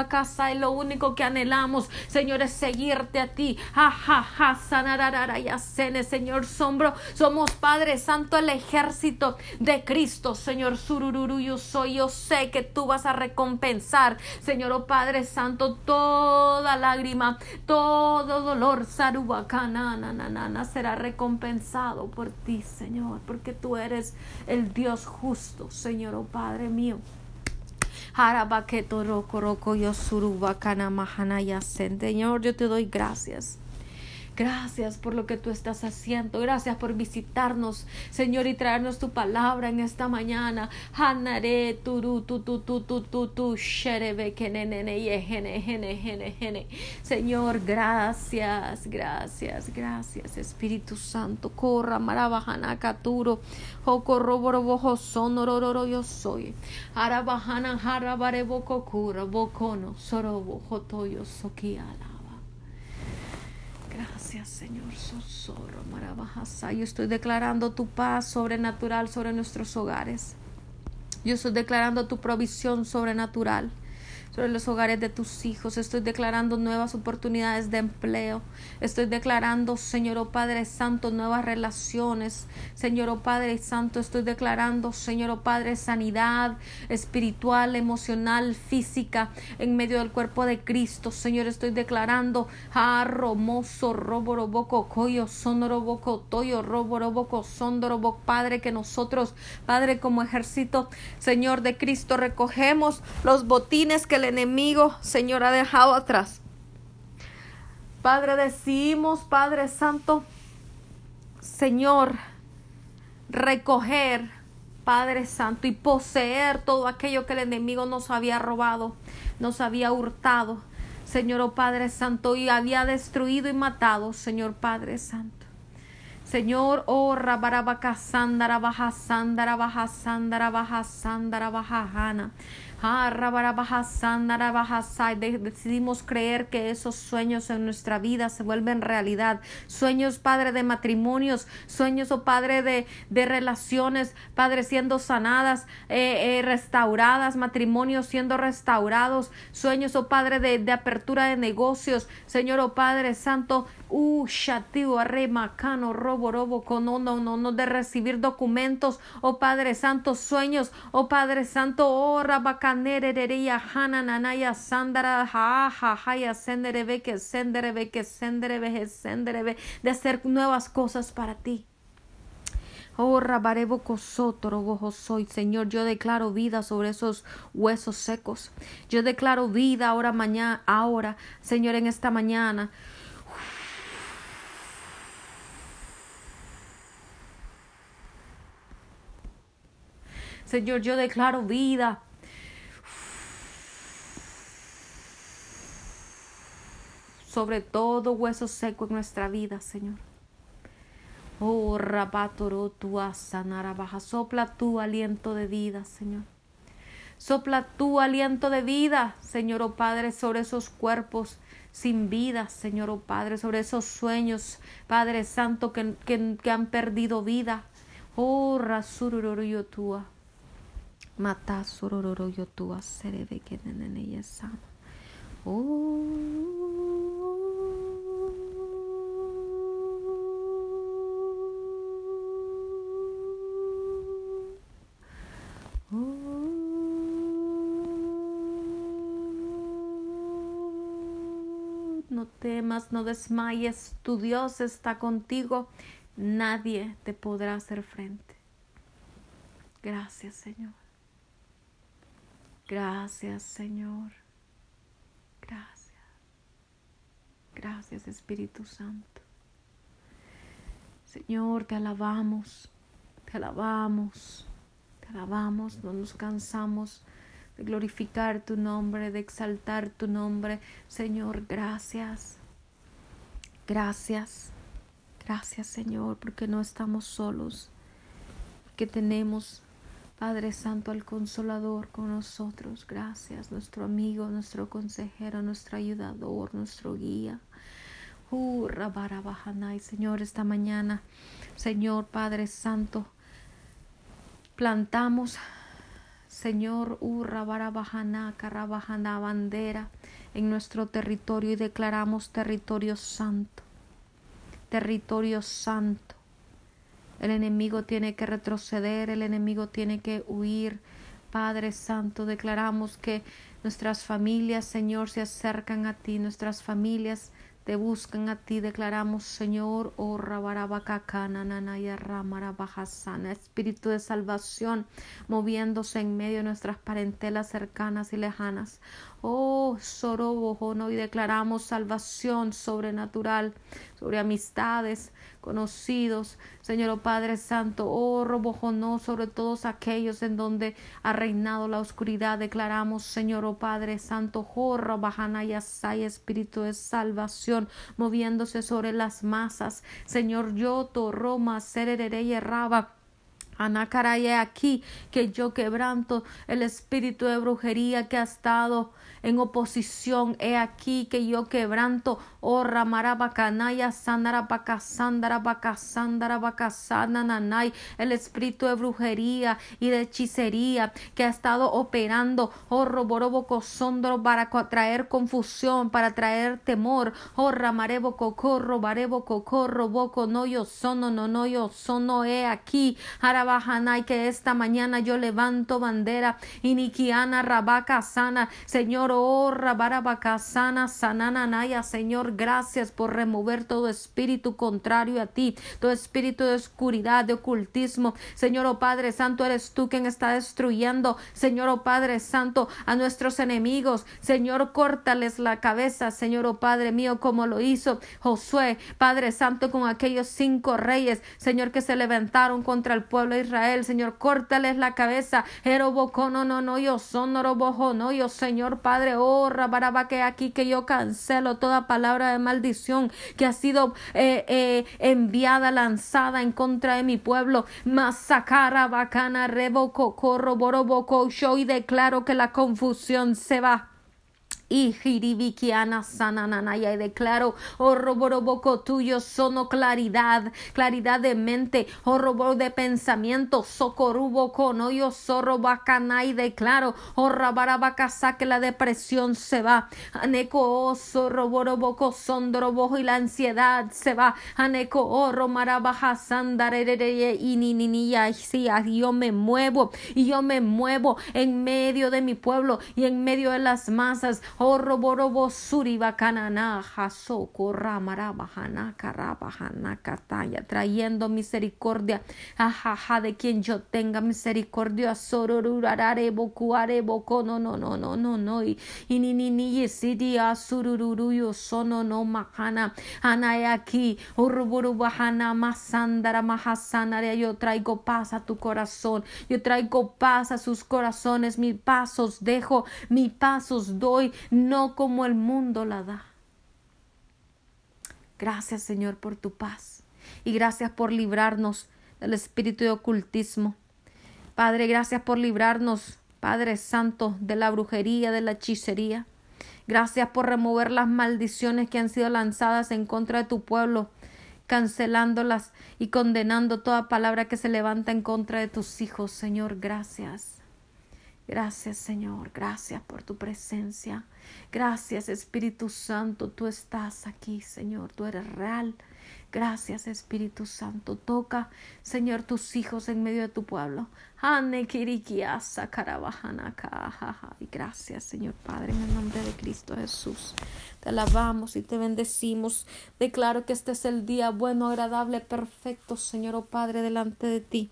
casa y lo único que anhelamos, Señor, es seguirte a ti, ajaja, sanarara y Señor, sombro, somos Padre Santo, el ejército de Cristo, Señor, surururu, yo soy, yo sé que tú vas a recompensar, Señor, oh Padre Santo, toda lágrima, todo dolor, sarubacana, na, será recompensado por ti, Señor, porque tú eres eres el Dios justo, Señor, oh Padre mío. Señor, yo te doy gracias. Gracias por lo que tú estás haciendo. Gracias por visitarnos, Señor, y traernos tu palabra en esta mañana. Hanare turu tu tu tu tu tu tu sherebe Señor, gracias, gracias, gracias, Espíritu Santo. Corra marabajana katuro. Hokoroborobojo sonororo yo soy. Arabajana harabare bokokura bokono sorobo jotoyo sokiala. Gracias, Señor. Sosoro, Marabajasa. Yo estoy declarando tu paz sobrenatural sobre nuestros hogares. Yo estoy declarando tu provisión sobrenatural. Sobre los hogares de tus hijos. Estoy declarando nuevas oportunidades de empleo. Estoy declarando, Señor oh Padre Santo, nuevas relaciones. Señor oh Padre Santo, estoy declarando, Señor oh Padre, sanidad espiritual, emocional, física en medio del cuerpo de Cristo. Señor, estoy declarando, mozo, roboroboco, coyo, sonoroboco, toyo, roboroboco, sondoroboco, Padre, que nosotros, Padre, como ejército, Señor de Cristo, recogemos los botines que el enemigo, Señor, ha dejado atrás. Padre, decimos, Padre Santo, Señor, recoger, Padre Santo, y poseer todo aquello que el enemigo nos había robado, nos había hurtado, Señor, oh Padre Santo, y había destruido y matado, Señor Padre Santo. Señor, oh Rabarabaca Sandara Baja Sandara Baja Sandara Baja Sandara Baja Hana. Decidimos creer que esos sueños en nuestra vida se vuelven realidad. Sueños, Padre, de matrimonios, sueños, oh Padre, de, de relaciones, Padre, siendo sanadas, eh, eh, restauradas, matrimonios siendo restaurados, sueños, oh Padre, de, de apertura de negocios. Señor, oh Padre Santo, uh, shatiu, macano, robo, robo, con no, no, no, no, de recibir documentos, oh Padre Santo, sueños, oh Padre Santo, oh Rabacanerereya, Hanananaya, Sandara, ha, ha, haya, senderebe, que senderebe, que senderebe, senderebe, de hacer nuevas cosas para ti. Oh, Rabarebo Cosotoro, soy Señor, yo declaro vida sobre esos huesos secos. Yo declaro vida ahora, mañana, ahora, Señor, en esta mañana. Señor, yo declaro vida. Sobre todo hueso seco en nuestra vida, Señor. Oh, rabatoro tu baja. Sopla tu aliento de vida, Señor. Sopla tu aliento de vida, Señor, oh Padre, sobre esos cuerpos sin vida, Señor, oh Padre, sobre esos sueños, Padre Santo, que, que, han perdido vida. Oh, rasururo tua. Mata sorororo yotua sereve kenenene yesama. Oh. No temas, no desmayes, tu Dios está contigo, nadie te podrá hacer frente. Gracias, Señor. Gracias, Señor. Gracias. Gracias, Espíritu Santo. Señor, te alabamos, te alabamos, te alabamos, no nos cansamos de glorificar tu nombre, de exaltar tu nombre. Señor, gracias. Gracias. Gracias, Señor, porque no estamos solos, que tenemos Padre Santo, al Consolador con nosotros. Gracias, nuestro amigo, nuestro consejero, nuestro ayudador, nuestro guía. Uh, Señor, esta mañana, Señor Padre Santo, plantamos, Señor, uh, Carabajana, bandera en nuestro territorio y declaramos territorio santo, territorio santo el enemigo tiene que retroceder, el enemigo tiene que huir. Padre Santo, declaramos que nuestras familias, Señor, se acercan a ti, nuestras familias te buscan a ti, declaramos, Señor, oh Ramarabajasana, Espíritu de salvación, moviéndose en medio de nuestras parentelas cercanas y lejanas. Oh, Sorobojono, y declaramos salvación sobrenatural sobre amistades, conocidos, Señor oh Padre Santo, oh Robojono, sobre todos aquellos en donde ha reinado la oscuridad, declaramos, Señor oh Padre Santo, oh Robajana y Espíritu de salvación, moviéndose sobre las masas, Señor Yoto, Roma, Sererere y Raba, aquí que yo quebranto el espíritu de brujería que ha estado en oposición. He aquí que yo quebranto, oh Ramarabacanaya, Sanananay, el espíritu de brujería y de hechicería que ha estado operando, oh Roboroboco, Sondro, para traer confusión, para traer temor, oh Ramarebo, Cocorro, Boco, no yo sono, no, no yo sono, he aquí, Arabajanay, que esta mañana yo levanto bandera, Iniquiana, Rabaca, Sana, Señor, oh Rabarabacasana, Sanananaya, Señor, gracias por remover todo espíritu contrario a ti, todo espíritu de oscuridad, de ocultismo. Señor, oh Padre Santo, eres tú quien está destruyendo, Señor, oh Padre Santo, a nuestros enemigos. Señor, córtales la cabeza, Señor, oh Padre mío, como lo hizo Josué, Padre Santo, con aquellos cinco reyes, Señor, que se levantaron contra el pueblo Israel. Señor, córtales la cabeza. no, no, no, yo son, no, yo, Señor, Padre oh, rabaraba que aquí que yo cancelo toda palabra de maldición que ha sido eh, eh, enviada, lanzada en contra de mi pueblo. Masacara, bacana, revoco, corro, boroboco, yo y declaro que la confusión se va y jiribikiana sanananaya y declaro oh roboroboco tuyo sono claridad claridad de mente oh de pensamiento socorubo con yo zorro bacana y declaro oh rabarabacasa que la depresión se va aneco oh zorroboroboco sondrobojo y la ansiedad se va aneco oh romarabaja sandarere y ni ni ni sí, yo me muevo y yo me muevo en medio de mi pueblo y en medio de las masas Horroborobo suriba canana jasoko ramarabajana trayendo misericordia. Ajaja de quien yo tenga misericordia. Sororurarare no no no no no no y ni ni ni yesidi yo sono no mahana ana aquí horroborobajana masandara mahasana yo traigo paz a tu corazón. Yo traigo paz a sus corazones. Mis pasos dejo mis pasos doy no como el mundo la da. Gracias Señor por tu paz y gracias por librarnos del espíritu de ocultismo. Padre, gracias por librarnos, Padre Santo, de la brujería, de la hechicería. Gracias por remover las maldiciones que han sido lanzadas en contra de tu pueblo, cancelándolas y condenando toda palabra que se levanta en contra de tus hijos, Señor. Gracias. Gracias Señor, gracias por tu presencia. Gracias Espíritu Santo, tú estás aquí Señor, tú eres real. Gracias Espíritu Santo, toca Señor tus hijos en medio de tu pueblo. Y gracias Señor Padre, en el nombre de Cristo Jesús. Te alabamos y te bendecimos. Declaro que este es el día bueno, agradable, perfecto Señor, oh Padre, delante de ti.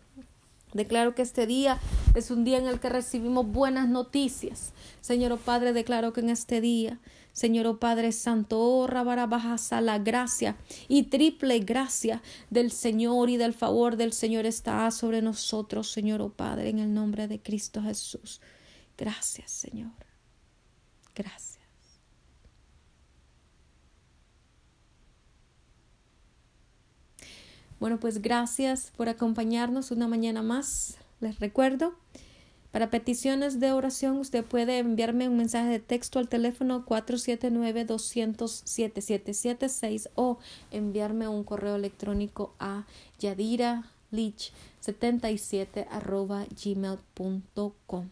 Declaro que este día es un día en el que recibimos buenas noticias. Señor oh Padre, declaro que en este día, Señor oh Padre Santo, oh Rabarabajasa, la gracia y triple gracia del Señor y del favor del Señor está sobre nosotros, Señor oh Padre, en el nombre de Cristo Jesús. Gracias, Señor. Gracias. Bueno, pues gracias por acompañarnos una mañana más. Les recuerdo, para peticiones de oración usted puede enviarme un mensaje de texto al teléfono 479-200-7776 o enviarme un correo electrónico a yadiralich77 arroba gmail.com.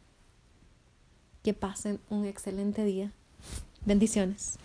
Que pasen un excelente día. Bendiciones.